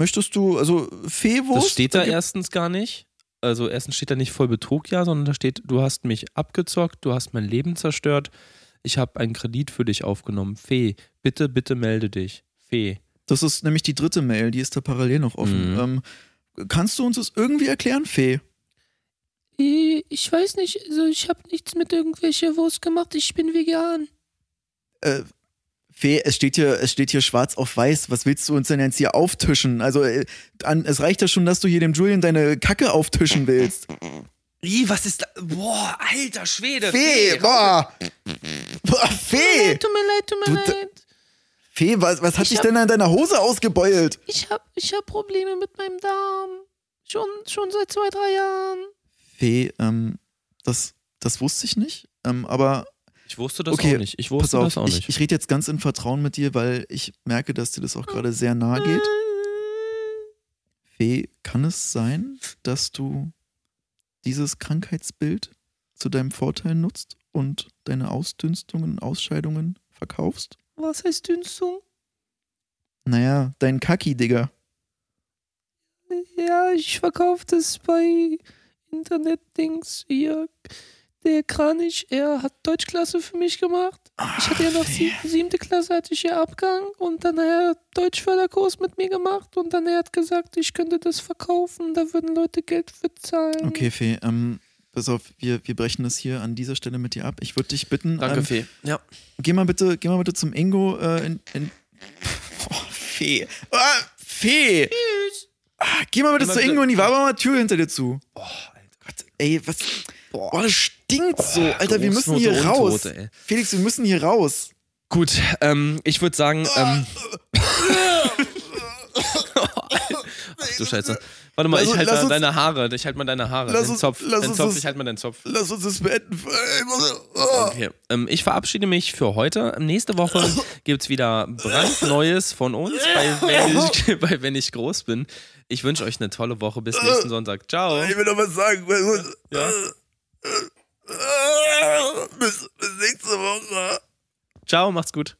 Möchtest du, also Feewurst? Das steht da erstens gar nicht. Also erstens steht da nicht voll Betrug, ja, sondern da steht, du hast mich abgezockt, du hast mein Leben zerstört, ich habe einen Kredit für dich aufgenommen. Fee, bitte, bitte melde dich. Fee. Das ist nämlich die dritte Mail, die ist da parallel noch offen. Mhm. Ähm, kannst du uns das irgendwie erklären, Fee? Äh, Ich weiß nicht, also ich habe nichts mit irgendwelcher Wurst gemacht, ich bin vegan. Äh, Fee, es steht hier, es steht hier schwarz auf weiß. Was willst du uns denn jetzt hier auftischen? Also, äh, an, es reicht ja schon, dass du hier dem Julian deine Kacke auftischen willst. Ih, was ist da? Boah, alter Schwede. Fee, boah! Boah, Fee! Tut mir leid, tut mir Du- leid. Fee, was, was hat Ich dich hab- denn an deiner Hose ausgebeult? Ich hab, ich hab Probleme mit meinem Darm. Schon, schon seit zwei, drei Jahren. Fee, ähm, das, das wusste ich nicht. Ähm, aber Ich wusste das Okay, auch nicht. Ich pass wusste auf, das auch ich, nicht. ich rede jetzt ganz in Vertrauen mit dir, weil ich merke, dass dir das auch gerade sehr nahe geht. Fee, kann es sein, dass du dieses Krankheitsbild zu deinem Vorteil nutzt und deine Ausdünstungen, Ausscheidungen verkaufst? Was heißt Dünstung? Naja, dein Kaki, Digga. Ja, ich verkaufe das bei Internet-Dings hier. Der Kranich, er hat Deutschklasse für mich gemacht. Ich hatte ja noch sie, siebte Klasse, hatte ich ja Abgang und dann hat er Deutschförderkurs mit mir gemacht und dann er hat gesagt, ich könnte das verkaufen, da würden Leute Geld für zahlen. Okay, Fee, ähm, pass auf, wir, wir brechen das hier an dieser Stelle mit dir ab. Ich würde dich bitten, Danke, ähm, Fee. Ja. geh mal bitte, geh mal bitte zum Ingo äh, in, in oh, Fee. Ah, Fee! Ah, geh mal bitte Geh mal zu Ingo in die Wabe mal Tür hinter dir zu. Boah, Alter. Gott, ey, was. Boah, das stinkt so. Alter, wir müssen hier raus. Untote, ey. Felix, wir müssen hier raus. Gut, ähm, ich würde sagen, ähm, Ach du Scheiße. Warte mal, Lass ich halte mal uns- deine Haare. Ich halte mal deine Haare. Lass Den uns- Zopf. lass Den Zopf, das- ich halte mal den Zopf. Lass uns das beenden. Okay. Ähm, ich verabschiede mich für heute. Nächste Woche gibt es wieder brandneues von uns bei wenn, ich, bei wenn ich groß bin. Ich wünsche euch eine tolle Woche. Bis nächsten Sonntag. Ciao. Ich will noch was sagen. Ja. Bis, bis nächste Woche. Ciao, macht's gut.